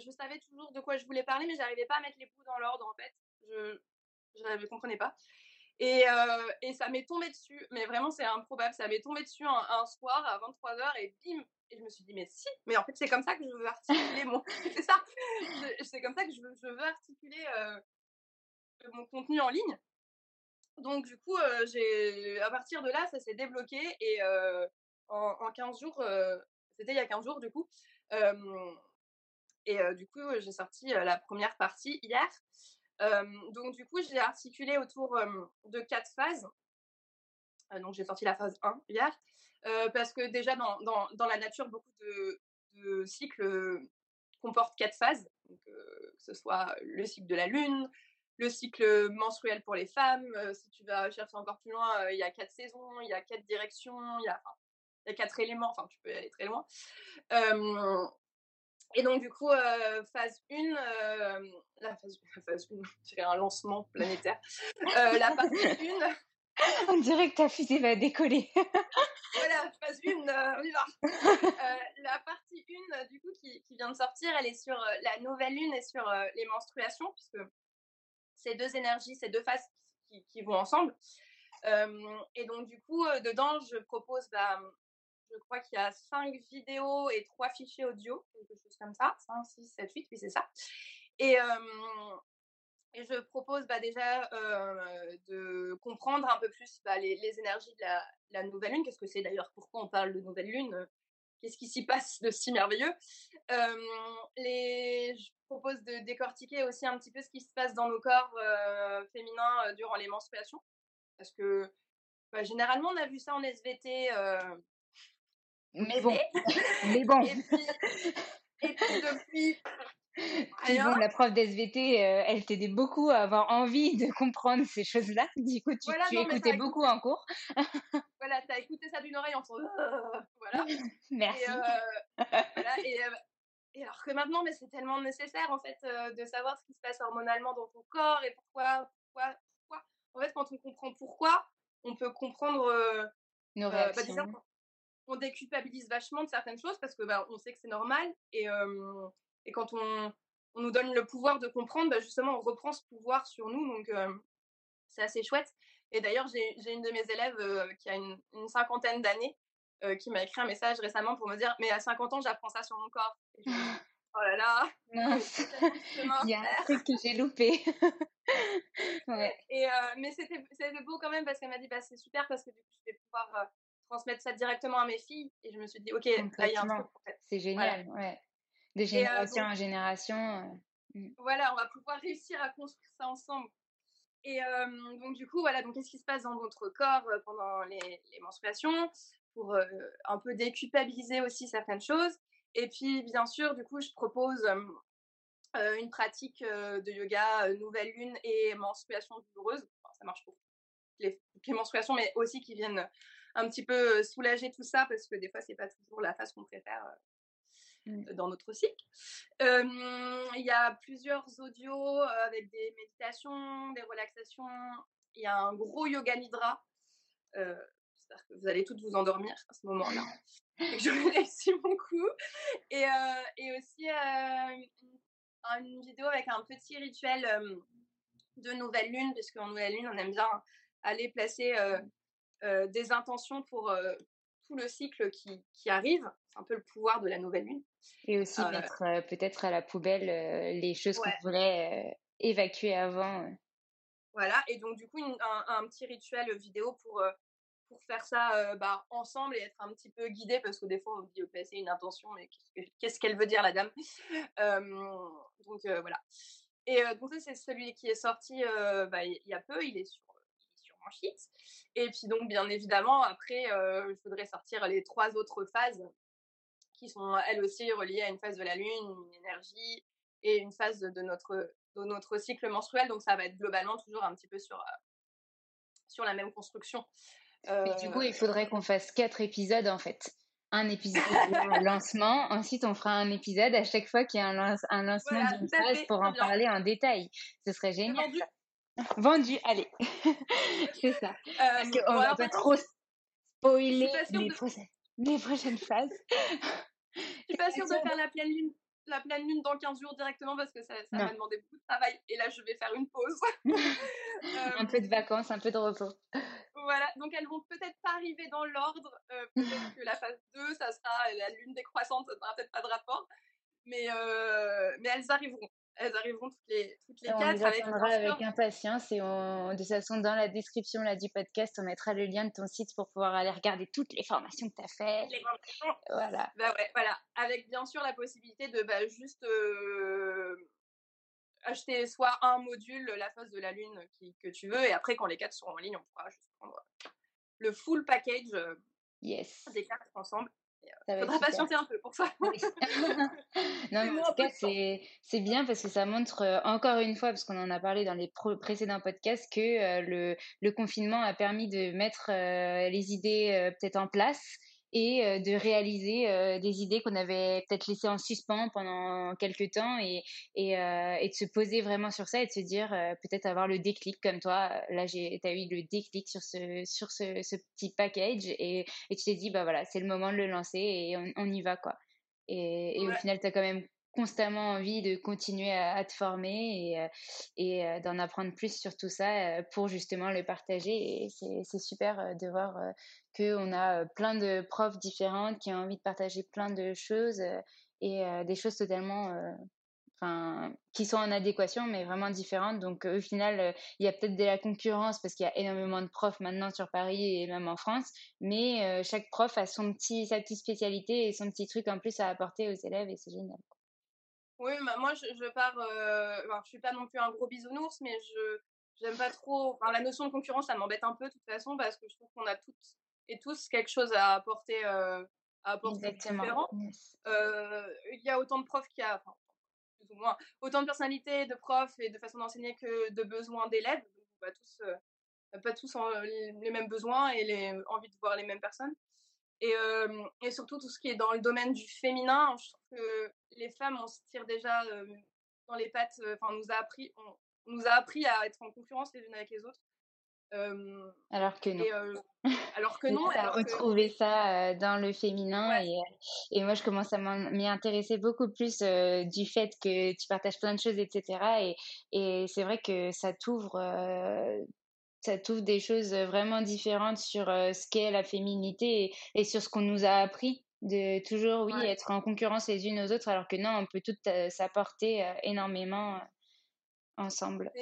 [SPEAKER 2] je savais toujours de quoi je voulais parler, mais j'arrivais pas à mettre les bouts dans l'ordre, en fait. Je ne comprenais pas. Et, et ça m'est tombé dessus, mais vraiment, c'est improbable. Ça m'est tombé dessus un, soir à 23h et bim, et je me suis dit, mais si, mais en fait, c'est comme ça que je veux articuler mon. [LAUGHS] [LAUGHS] c'est ça, c'est comme ça que je veux, je veux articuler mon contenu en ligne. Donc, du coup, j'ai à partir de là, ça s'est débloqué et en, 15 jours, c'était il y a 15 jours, du coup. et du coup, j'ai sorti la première partie hier. donc, du coup, j'ai articulé autour de quatre phases. donc, j'ai sorti la phase 1 hier. Parce que déjà, dans, dans, dans la nature, beaucoup de, de cycles comportent quatre phases. Donc, que ce soit le cycle de la lune, le cycle menstruel pour les femmes. Euh, si tu vas chercher encore plus loin, euh, il y a quatre saisons, il y a quatre directions, il y a, y a quatre éléments, enfin tu peux aller très loin. et donc du coup, euh, phase 1, la phase, phase 1, c'est [LAUGHS] un lancement planétaire. la phase 1... [LAUGHS] [LAUGHS]
[SPEAKER 1] On dirait que ta fusée va décoller.
[SPEAKER 2] voilà, phase 1, on y va. [LAUGHS] la partie 1, du coup, qui, qui, vient de sortir, elle est sur la nouvelle lune et sur les menstruations, puisque ces deux énergies, ces deux faces qui, vont ensemble. et donc, du coup, dedans, je propose, bah, je crois qu'il y a cinq vidéos et trois fichiers audio, quelque chose comme ça. 5, 6, 7, 8, oui, c'est ça. Et, et je propose bah, déjà de comprendre un peu plus bah, les, énergies de la, la nouvelle lune. Qu'est-ce que c'est d'ailleurs Pourquoi on parle de nouvelle lune Qu'est-ce qui s'y passe de si merveilleux les... Je propose de décortiquer aussi un petit peu ce qui se passe dans nos corps féminins durant les menstruations. Parce que bah, généralement, on a vu ça en SVT.
[SPEAKER 1] Mais bon. Mais bon. [LAUGHS]
[SPEAKER 2] et puis depuis
[SPEAKER 1] la prof d'SVT, euh, elle t'aidait beaucoup à avoir envie de comprendre ces choses-là. [LAUGHS] Du coup, tu, écoutais beaucoup en cours. [LAUGHS]
[SPEAKER 2] voilà, tu as écouté ça d'une oreille en faisant voilà. [LAUGHS]
[SPEAKER 1] Merci.
[SPEAKER 2] Euh, euh, et, alors que maintenant, mais c'est tellement nécessaire en fait de savoir ce qui se passe hormonalement dans ton corps et pourquoi, pourquoi, pourquoi. En fait, quand on comprend pourquoi, on peut comprendre
[SPEAKER 1] nos bah, réactions.
[SPEAKER 2] On déculpabilise vachement de certaines choses parce que bah, on sait que c'est normal et et quand on, on, nous donne le pouvoir de comprendre, bah justement, on reprend ce pouvoir sur nous. Donc, euh, c'est assez chouette. Et d'ailleurs, j'ai une de mes élèves euh, qui a une, une cinquantaine d'années qui m'a écrit un message récemment pour me dire Mais à 50 ans, j'apprends ça sur mon corps. [GASPS] oh là là [LAUGHS]
[SPEAKER 1] Il y a un truc que j'ai loupé. [LAUGHS]
[SPEAKER 2] ouais. Et, mais c'était beau quand même parce qu'elle m'a dit bah, C'est super parce que du coup, je vais pouvoir transmettre ça directement à mes filles. Et je me suis dit Ok, là, il y a un truc.
[SPEAKER 1] C'est génial. Ouais. De génération en génération.
[SPEAKER 2] Mmh. Voilà, on va pouvoir réussir à construire ça ensemble. Et donc du coup, voilà, donc qu'est-ce qui se passe dans votre corps pendant les, menstruations pour un peu déculpabiliser aussi certaines choses? Et puis, bien sûr, du coup, je propose une pratique de yoga nouvelle lune et menstruation douloureuse. ça marche pour les, les, menstruations, mais aussi qui viennent un petit peu soulager tout ça parce que des fois, c'est pas toujours la phase qu'on préfère Mmh. dans notre cycle. Il y a plusieurs audios avec des méditations, des relaxations. Il y a un gros yoga nidra. J'espère que vous allez toutes vous endormir à ce moment-là. [LAUGHS] je réussi mon coup. Et, et aussi une, vidéo avec un petit rituel de nouvelle lune, puisque en nouvelle lune, on aime bien aller placer des intentions pour tout le cycle qui, qui arrive. C'est un peu le pouvoir de la nouvelle lune.
[SPEAKER 1] Et aussi mettre peut-être à la poubelle les choses qu'on voulait évacuer avant.
[SPEAKER 2] Voilà, et donc du coup, un, un, petit rituel vidéo pour, pour faire ça bah, ensemble et être un petit peu guidé, parce que des fois, on dit, ok, c'est une intention, mais qu'est-ce qu'elle veut dire, la dame? [LAUGHS] Donc voilà. Et donc ça, c'est celui qui est sorti bah, il y a peu, il est sur, Et puis donc, bien évidemment, après, il faudrait sortir les trois autres phases qui sont elles aussi reliées à une phase de la Lune, une énergie et une phase de notre, de notre cycle menstruel. Donc ça va être globalement toujours un petit peu sur, sur la même construction.
[SPEAKER 1] Et du coup, il faudrait qu'on fasse quatre épisodes en fait un épisode [LAUGHS] de lancement. Ensuite, on fera un épisode à chaque fois qu'il y a un, un lancement d'une phase pour en parler en détail. Ce serait génial. Vendu. Allez. [LAUGHS] c'est ça. Euh, Parce qu'on ne va pas trop spoiler les, prochaines, les prochaines phases. [LAUGHS]
[SPEAKER 2] Je suis pas sûre de faire la pleine lune la pleine lune dans 15 jours directement parce que ça, ça m'a demandé beaucoup de travail et là je vais faire une pause. [LAUGHS]
[SPEAKER 1] un peu de vacances, un peu de repos.
[SPEAKER 2] Voilà, donc elles vont peut-être pas arriver dans l'ordre. Euh, peut-être que la phase 2, ça sera la lune décroissante, ça n'aura peut-être pas de rapport. Mais, euh, mais elles arriveront. Elles arriveront toutes les, toutes les
[SPEAKER 1] on
[SPEAKER 2] quatre.
[SPEAKER 1] On avec, avec impatience et on, de toute façon, dans la description là, du podcast, on mettra le lien de ton site pour pouvoir aller regarder toutes les formations que tu as faites. Les formations. Voilà.
[SPEAKER 2] Bah ouais, voilà. Avec bien sûr la possibilité de bah, juste. Euh, acheter soit un module, la phase de la lune qui, que tu veux, et après, quand les quatre seront en ligne, on pourra juste prendre le full package euh,
[SPEAKER 1] yes.
[SPEAKER 2] des quatre ensemble. Il euh, faudra patienter un peu pour ça. [LAUGHS]
[SPEAKER 1] non, [LAUGHS] en tout cas, c'est bien parce que ça montre euh, encore une fois, parce qu'on en a parlé dans les précédents podcasts, que le, le, confinement a permis de mettre les idées peut-être en place et de réaliser des idées qu'on avait peut-être laissées en suspens pendant quelques temps et, et, et, de se poser vraiment sur ça et de se dire peut-être avoir le déclic comme toi. Là, tu as eu le déclic sur ce, sur ce, ce petit package et, et tu t'es dit, bah voilà, c'est le moment de le lancer et on, on y va quoi. Et, et au final, tu as quand même constamment envie de continuer à, te former et, et d'en apprendre plus sur tout ça pour justement le partager. Et c'est super de voir qu'on a plein de profs différentes qui ont envie de partager plein de choses et des choses totalement enfin qui sont en adéquation mais vraiment différentes donc au final il y a peut-être de la concurrence parce qu'il y a énormément de profs maintenant sur Paris et même en France mais chaque prof a son petit sa petite spécialité et son petit truc en plus à apporter aux élèves et c'est génial
[SPEAKER 2] oui, bah moi je, pars. Euh, je suis pas non plus un gros bisounours, mais je j'aime pas trop. Enfin, la notion de concurrence, ça m'embête un peu de toute façon parce que je trouve qu'on a toutes et tous quelque chose à apporter, euh, à apporter différent. Euh, il y a autant de profs qu'il y a, enfin, plus ou moins, autant de personnalités de profs et de façon d'enseigner que de besoins d'élèves. Tous, euh, pas tous en, les, les, mêmes besoins et les envie de voir les mêmes personnes. Et, euh, et, surtout tout ce qui est dans le domaine du féminin, je trouve que les femmes, on se tire déjà euh, dans les pattes, enfin, on nous a appris, on, nous a appris à être en concurrence les unes avec les autres.
[SPEAKER 1] Euh, alors que non.
[SPEAKER 2] Et, [LAUGHS] alors que non.
[SPEAKER 1] à retrouver ça dans le féminin et, et, moi je commence à m'y intéresser beaucoup plus du fait que tu partages plein de choses, etc. Et, et c'est vrai que ça t'ouvre ça t'ouvre des choses vraiment différentes sur ce qu'est la féminité et, sur ce qu'on nous a appris de toujours oui être en concurrence les unes aux autres alors que non on peut toutes s'apporter énormément ensemble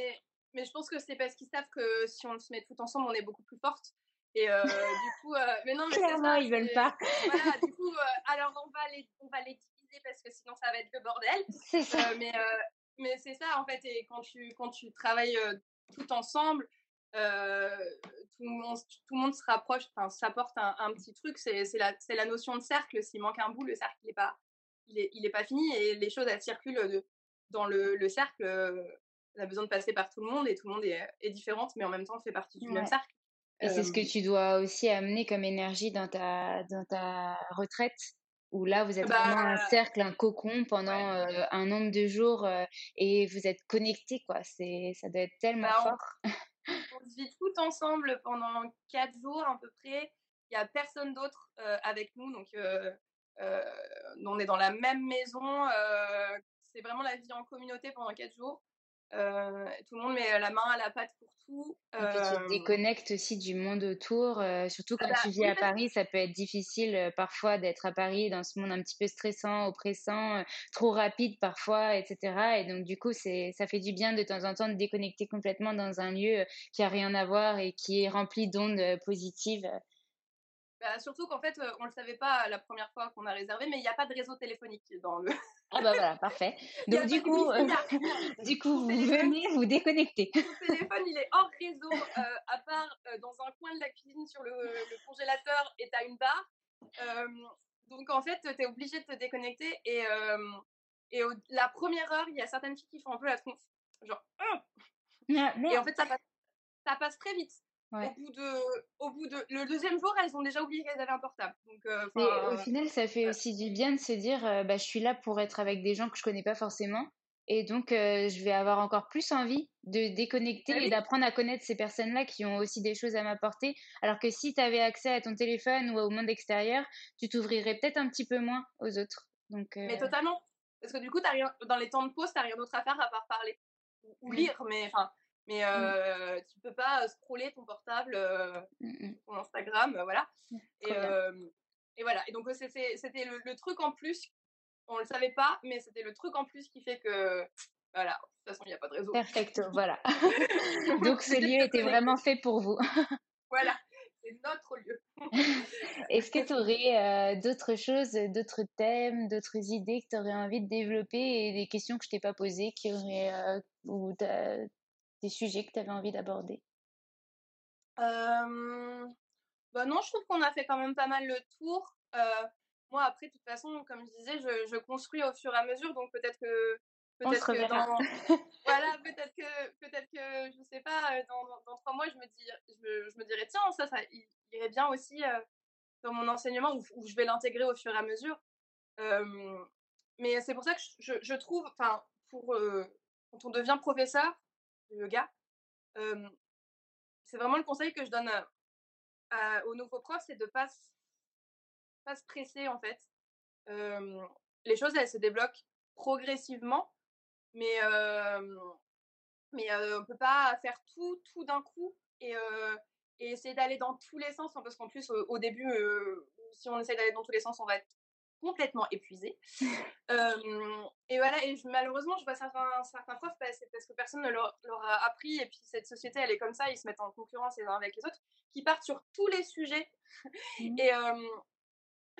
[SPEAKER 2] mais, je pense que c'est parce qu'ils savent que si on se met tout ensemble on est beaucoup plus fortes et [LAUGHS] du coup mais non mais
[SPEAKER 1] Clairement, ils veulent pas
[SPEAKER 2] voilà du [LAUGHS] coup alors on va les on va les diviser parce que sinon ça va être le bordel
[SPEAKER 1] c'est ça
[SPEAKER 2] mais mais c'est ça en fait et quand tu quand tu travailles tout ensemble euh, tout, le monde, tout le monde se rapproche, enfin, s'apporte un, un, petit truc. C'est la, la notion de cercle. S'il manque un bout, le cercle n'est pas, il est, il est pas fini et les choses elles circulent de, dans le, le cercle. Euh, on a besoin de passer par tout le monde et tout le monde est, est différente, mais en même temps fait partie du même cercle.
[SPEAKER 1] Et c'est ce que tu dois aussi amener comme énergie dans ta, dans ta retraite, où là, vous êtes bah, vraiment un cercle, un cocon pendant euh, un nombre de jours euh, et vous êtes connectés, quoi. Ça doit être tellement bah, fort.
[SPEAKER 2] on se vit tout ensemble pendant quatre jours à peu près. Il n'y a personne d'autre euh, avec nous, donc euh, euh, on est dans la même maison. c'est vraiment la vie en communauté pendant quatre jours. Euh, tout le monde met la main à la pâte pour tout.
[SPEAKER 1] Et puis tu te
[SPEAKER 2] Euh,
[SPEAKER 1] déconnectes aussi du monde autour, euh, surtout quand tu vis
[SPEAKER 2] oui,
[SPEAKER 1] à Paris, ça peut être difficile euh, parfois d'être à Paris dans ce monde un petit peu stressant, oppressant, euh, trop rapide parfois, etc. Et donc du coup, c'est, ça fait du bien de temps en temps de déconnecter complètement dans un lieu euh, qui a rien à voir et qui est rempli d'ondes euh, positives.
[SPEAKER 2] Bah, surtout qu'en fait, euh, on le savait pas la première fois qu'on a réservé, mais il n'y a pas de réseau téléphonique dans le. [LAUGHS]
[SPEAKER 1] Ah bah voilà, parfait. Donc
[SPEAKER 2] pas
[SPEAKER 1] du coup, euh, du coup, vous
[SPEAKER 2] téléphone-
[SPEAKER 1] venez vous déconnecter.
[SPEAKER 2] Ton téléphone, il est hors réseau, euh, à part euh, dans un coin de la cuisine sur le, le congélateur et tu as une barre. Euh, donc en fait, tu es obligé de te déconnecter. Et, euh, et au- la première heure, il y a certaines filles qui font un peu la tronche. Genre, Ah
[SPEAKER 1] Ah,
[SPEAKER 2] et en fait, ça passe, ça passe très vite.
[SPEAKER 1] Ouais.
[SPEAKER 2] Au, bout de, au bout de. Le deuxième jour, elles ont déjà oublié qu'elles avaient un portable. Donc, euh,
[SPEAKER 1] Mais au final, ça fait aussi du bien de se dire, euh, bah, je suis là pour être avec des gens que je connais pas forcément. Et donc, euh, je vais avoir encore plus envie de déconnecter
[SPEAKER 2] Ah
[SPEAKER 1] et d'apprendre à connaître ces personnes-là qui ont aussi des choses à m'apporter. Alors que si tu avais accès à ton téléphone ou au monde extérieur, tu t'ouvrirais peut-être un petit peu moins aux autres. Donc, euh,
[SPEAKER 2] Mais totalement. Parce que du coup, as rien, dans les temps de pause, t'as rien d'autre à faire à part parler. Ou, lire, mais enfin. Mais euh, tu peux pas euh, scroller ton portable, euh,
[SPEAKER 1] mm, mm.
[SPEAKER 2] ton Instagram, euh, voilà. Et, euh, voilà. Et donc, euh, c'était le, le truc en plus. On le savait pas, mais c'était le truc en plus qui fait que. Voilà. De toute façon, il n'y a pas de réseau.
[SPEAKER 1] Perfecto, [LAUGHS] voilà. donc, ce lieu était vraiment fait pour vous. [LAUGHS]
[SPEAKER 2] Voilà. C'est notre lieu. [LAUGHS]
[SPEAKER 1] Est-ce que tu aurais d'autres choses, d'autres thèmes, d'autres idées que tu aurais envie de développer et des questions que je t'ai pas posées qui auraient, euh, ou des sujets que tu avais envie d'aborder?
[SPEAKER 2] Euh, bah non, je trouve qu'on a fait quand même pas mal le tour. Euh, moi, après, de toute façon, comme je disais, je, je construis au fur et à mesure, donc peut-être que peut-être que dans [LAUGHS] voilà, peut-être que peut-être que je sais pas, dans, dans, dans trois mois, je me dis, je me, je me dirais tiens, ça, ça irait bien aussi euh, dans mon enseignement où, où je vais l'intégrer au fur et à mesure. Euh, mais c'est pour ça que je, je trouve, enfin, pour euh, quand on devient professeur yoga, c'est vraiment le conseil que je donne aux nouveaux profs, c'est de pas s- pas se presser en fait. Les choses, elles se débloquent progressivement, mais mais on peut pas faire tout tout d'un coup et, et essayer d'aller dans tous les sens, hein, parce qu'en plus au, au début, si on essaie d'aller dans tous les sens, on va être complètement épuisé. Euh, et voilà, et je- malheureusement, je vois certains, certains profs, c'est parce que personne ne leur, leur a appris, et puis cette société, elle est comme ça, ils se mettent en concurrence les uns avec les autres, qui partent sur tous les sujets.
[SPEAKER 1] Mhm.
[SPEAKER 2] Et, euh,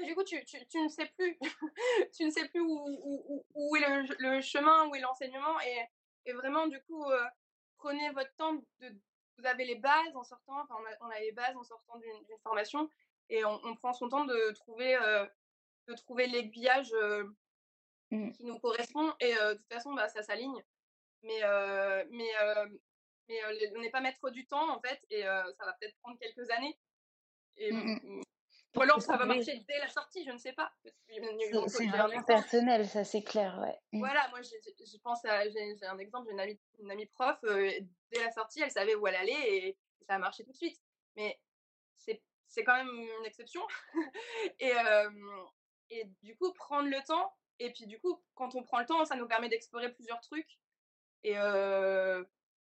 [SPEAKER 2] du coup, tu, tu, tu ne sais plus, [LAUGHS] tu ne sais plus où, où, où- est le, le chemin, où est l'enseignement, et, et vraiment, du coup, euh, prenez votre temps, de, vous avez les bases en sortant, enfin, on a, on a les bases en sortant d'une d'une formation, et on, on prend son temps de trouver, euh, de trouver l'aiguillage euh,
[SPEAKER 1] Mm.
[SPEAKER 2] qui nous correspond, et de toute façon, bah, ça s'aligne. Mais, mais, mais on n'est pas maître du temps, en fait, et ça va peut-être prendre quelques années. Et,
[SPEAKER 1] Mm,
[SPEAKER 2] mm, Ou alors ça va marcher dès la sortie, je ne sais pas.
[SPEAKER 1] C'est vraiment personnel, ça c'est clair, ouais.
[SPEAKER 2] Voilà, moi je pense à j'ai un exemple, j'ai une amie, une amie prof, euh, dès la sortie, elle savait où elle allait et, ça a marché tout de suite. Mais c'est c'est quand même une exception. [LAUGHS] et, euh, et du coup, prendre le temps, et puis du coup, quand on prend le temps, ça nous permet d'explorer plusieurs trucs. Et, euh,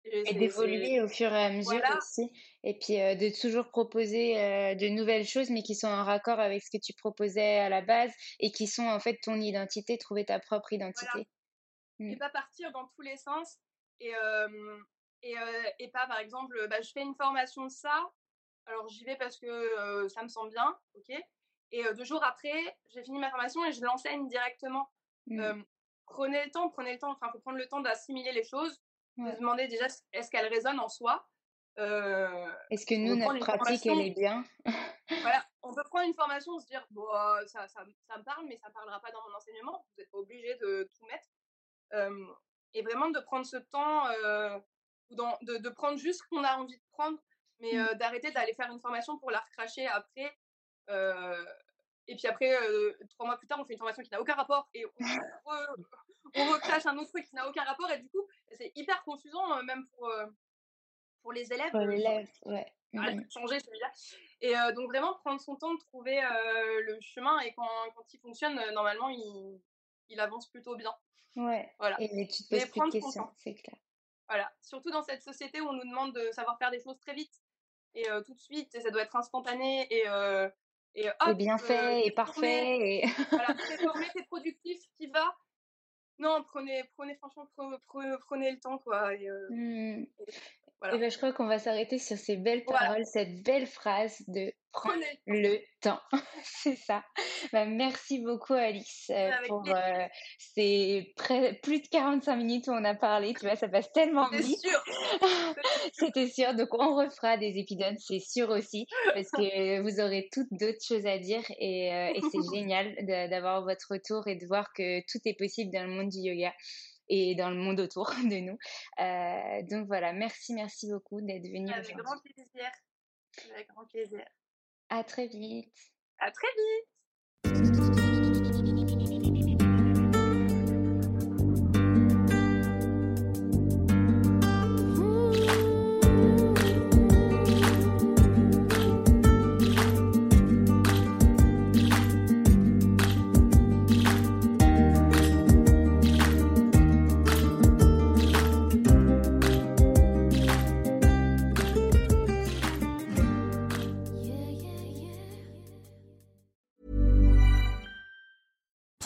[SPEAKER 2] et
[SPEAKER 1] Et
[SPEAKER 2] c'est-
[SPEAKER 1] d'évoluer au fur et à mesure
[SPEAKER 2] Voilà.
[SPEAKER 1] aussi. Et puis euh, de toujours proposer euh, de nouvelles choses, mais qui sont en raccord avec ce que tu proposais à la base et qui sont en fait ton identité, trouver ta propre identité.
[SPEAKER 2] et pas partir dans tous les sens et et, et pas par exemple bah, je fais une formation de ça alors j'y vais parce que ça me semble bien ok et deux jours après j'ai fini ma formation et je l'enseigne directement
[SPEAKER 1] Mm.
[SPEAKER 2] Euh, prenez le temps prenez le temps enfin faut prendre le temps d'assimiler les choses
[SPEAKER 1] Ouais.
[SPEAKER 2] de se demander déjà est-ce qu'elles résonnent en soi Euh,
[SPEAKER 1] Est-ce que nous, notre pratique, elle est bien?
[SPEAKER 2] voilà, [LAUGHS] on peut prendre une formation, se dire, bon, ça, ça, ça me parle, mais ça ne parlera pas dans mon enseignement. Vous n'êtes pas obligé de tout mettre. Euh, et vraiment de prendre ce temps, euh, dans- de, de prendre juste ce qu'on a envie de prendre, mais
[SPEAKER 1] Mm.
[SPEAKER 2] euh, d'arrêter d'aller faire une formation pour la recracher après. Et puis après, trois mois plus tard, on fait une formation qui n'a aucun rapport et on, re- [LAUGHS] on recrache un autre truc qui n'a aucun rapport. Et du coup, c'est hyper confusant, même pour, pour les élèves.
[SPEAKER 1] Pour
[SPEAKER 2] euh,
[SPEAKER 1] l'élève, ouais. Mm, mm.
[SPEAKER 2] de changer celui-là. Et euh, donc vraiment prendre son temps de trouver euh, le chemin et quand, quand il fonctionne, euh, normalement, il, il avance plutôt bien.
[SPEAKER 1] Ouais.
[SPEAKER 2] Voilà.
[SPEAKER 1] Et tu te poses plus de questions, c'est clair.
[SPEAKER 2] Voilà, surtout dans cette société où on nous demande de savoir faire des choses très vite et tout de suite, et ça doit être instantané et, et hop,
[SPEAKER 1] bien fait et parfait. Et... [LAUGHS]
[SPEAKER 2] voilà, t'es formé, t'es productif, qui va. Non, prenez, prenez franchement, prenez, prenez le temps quoi. Et,
[SPEAKER 1] mmh. et ben, je crois qu'on va s'arrêter sur ces belles paroles, cette belle phrase de Prenez le temps. [LAUGHS] c'est ça. Bah, merci beaucoup, Alice, euh, pour euh, ces plus de 45 minutes où on a parlé. Tu vois, ça passe tellement vite.
[SPEAKER 2] sûr. [LAUGHS]
[SPEAKER 1] C'était sûr. Donc, on refera des épisodes, c'est sûr aussi, parce que vous aurez toutes d'autres choses à dire et, euh, et c'est [LAUGHS] génial d'avoir votre retour et de voir que tout est possible dans le monde du yoga et dans le monde autour [LAUGHS] de nous. donc voilà, merci, merci beaucoup d'être venu.
[SPEAKER 2] Avec grand plaisir. Avec grand plaisir.
[SPEAKER 1] À très vite.
[SPEAKER 2] À très vite.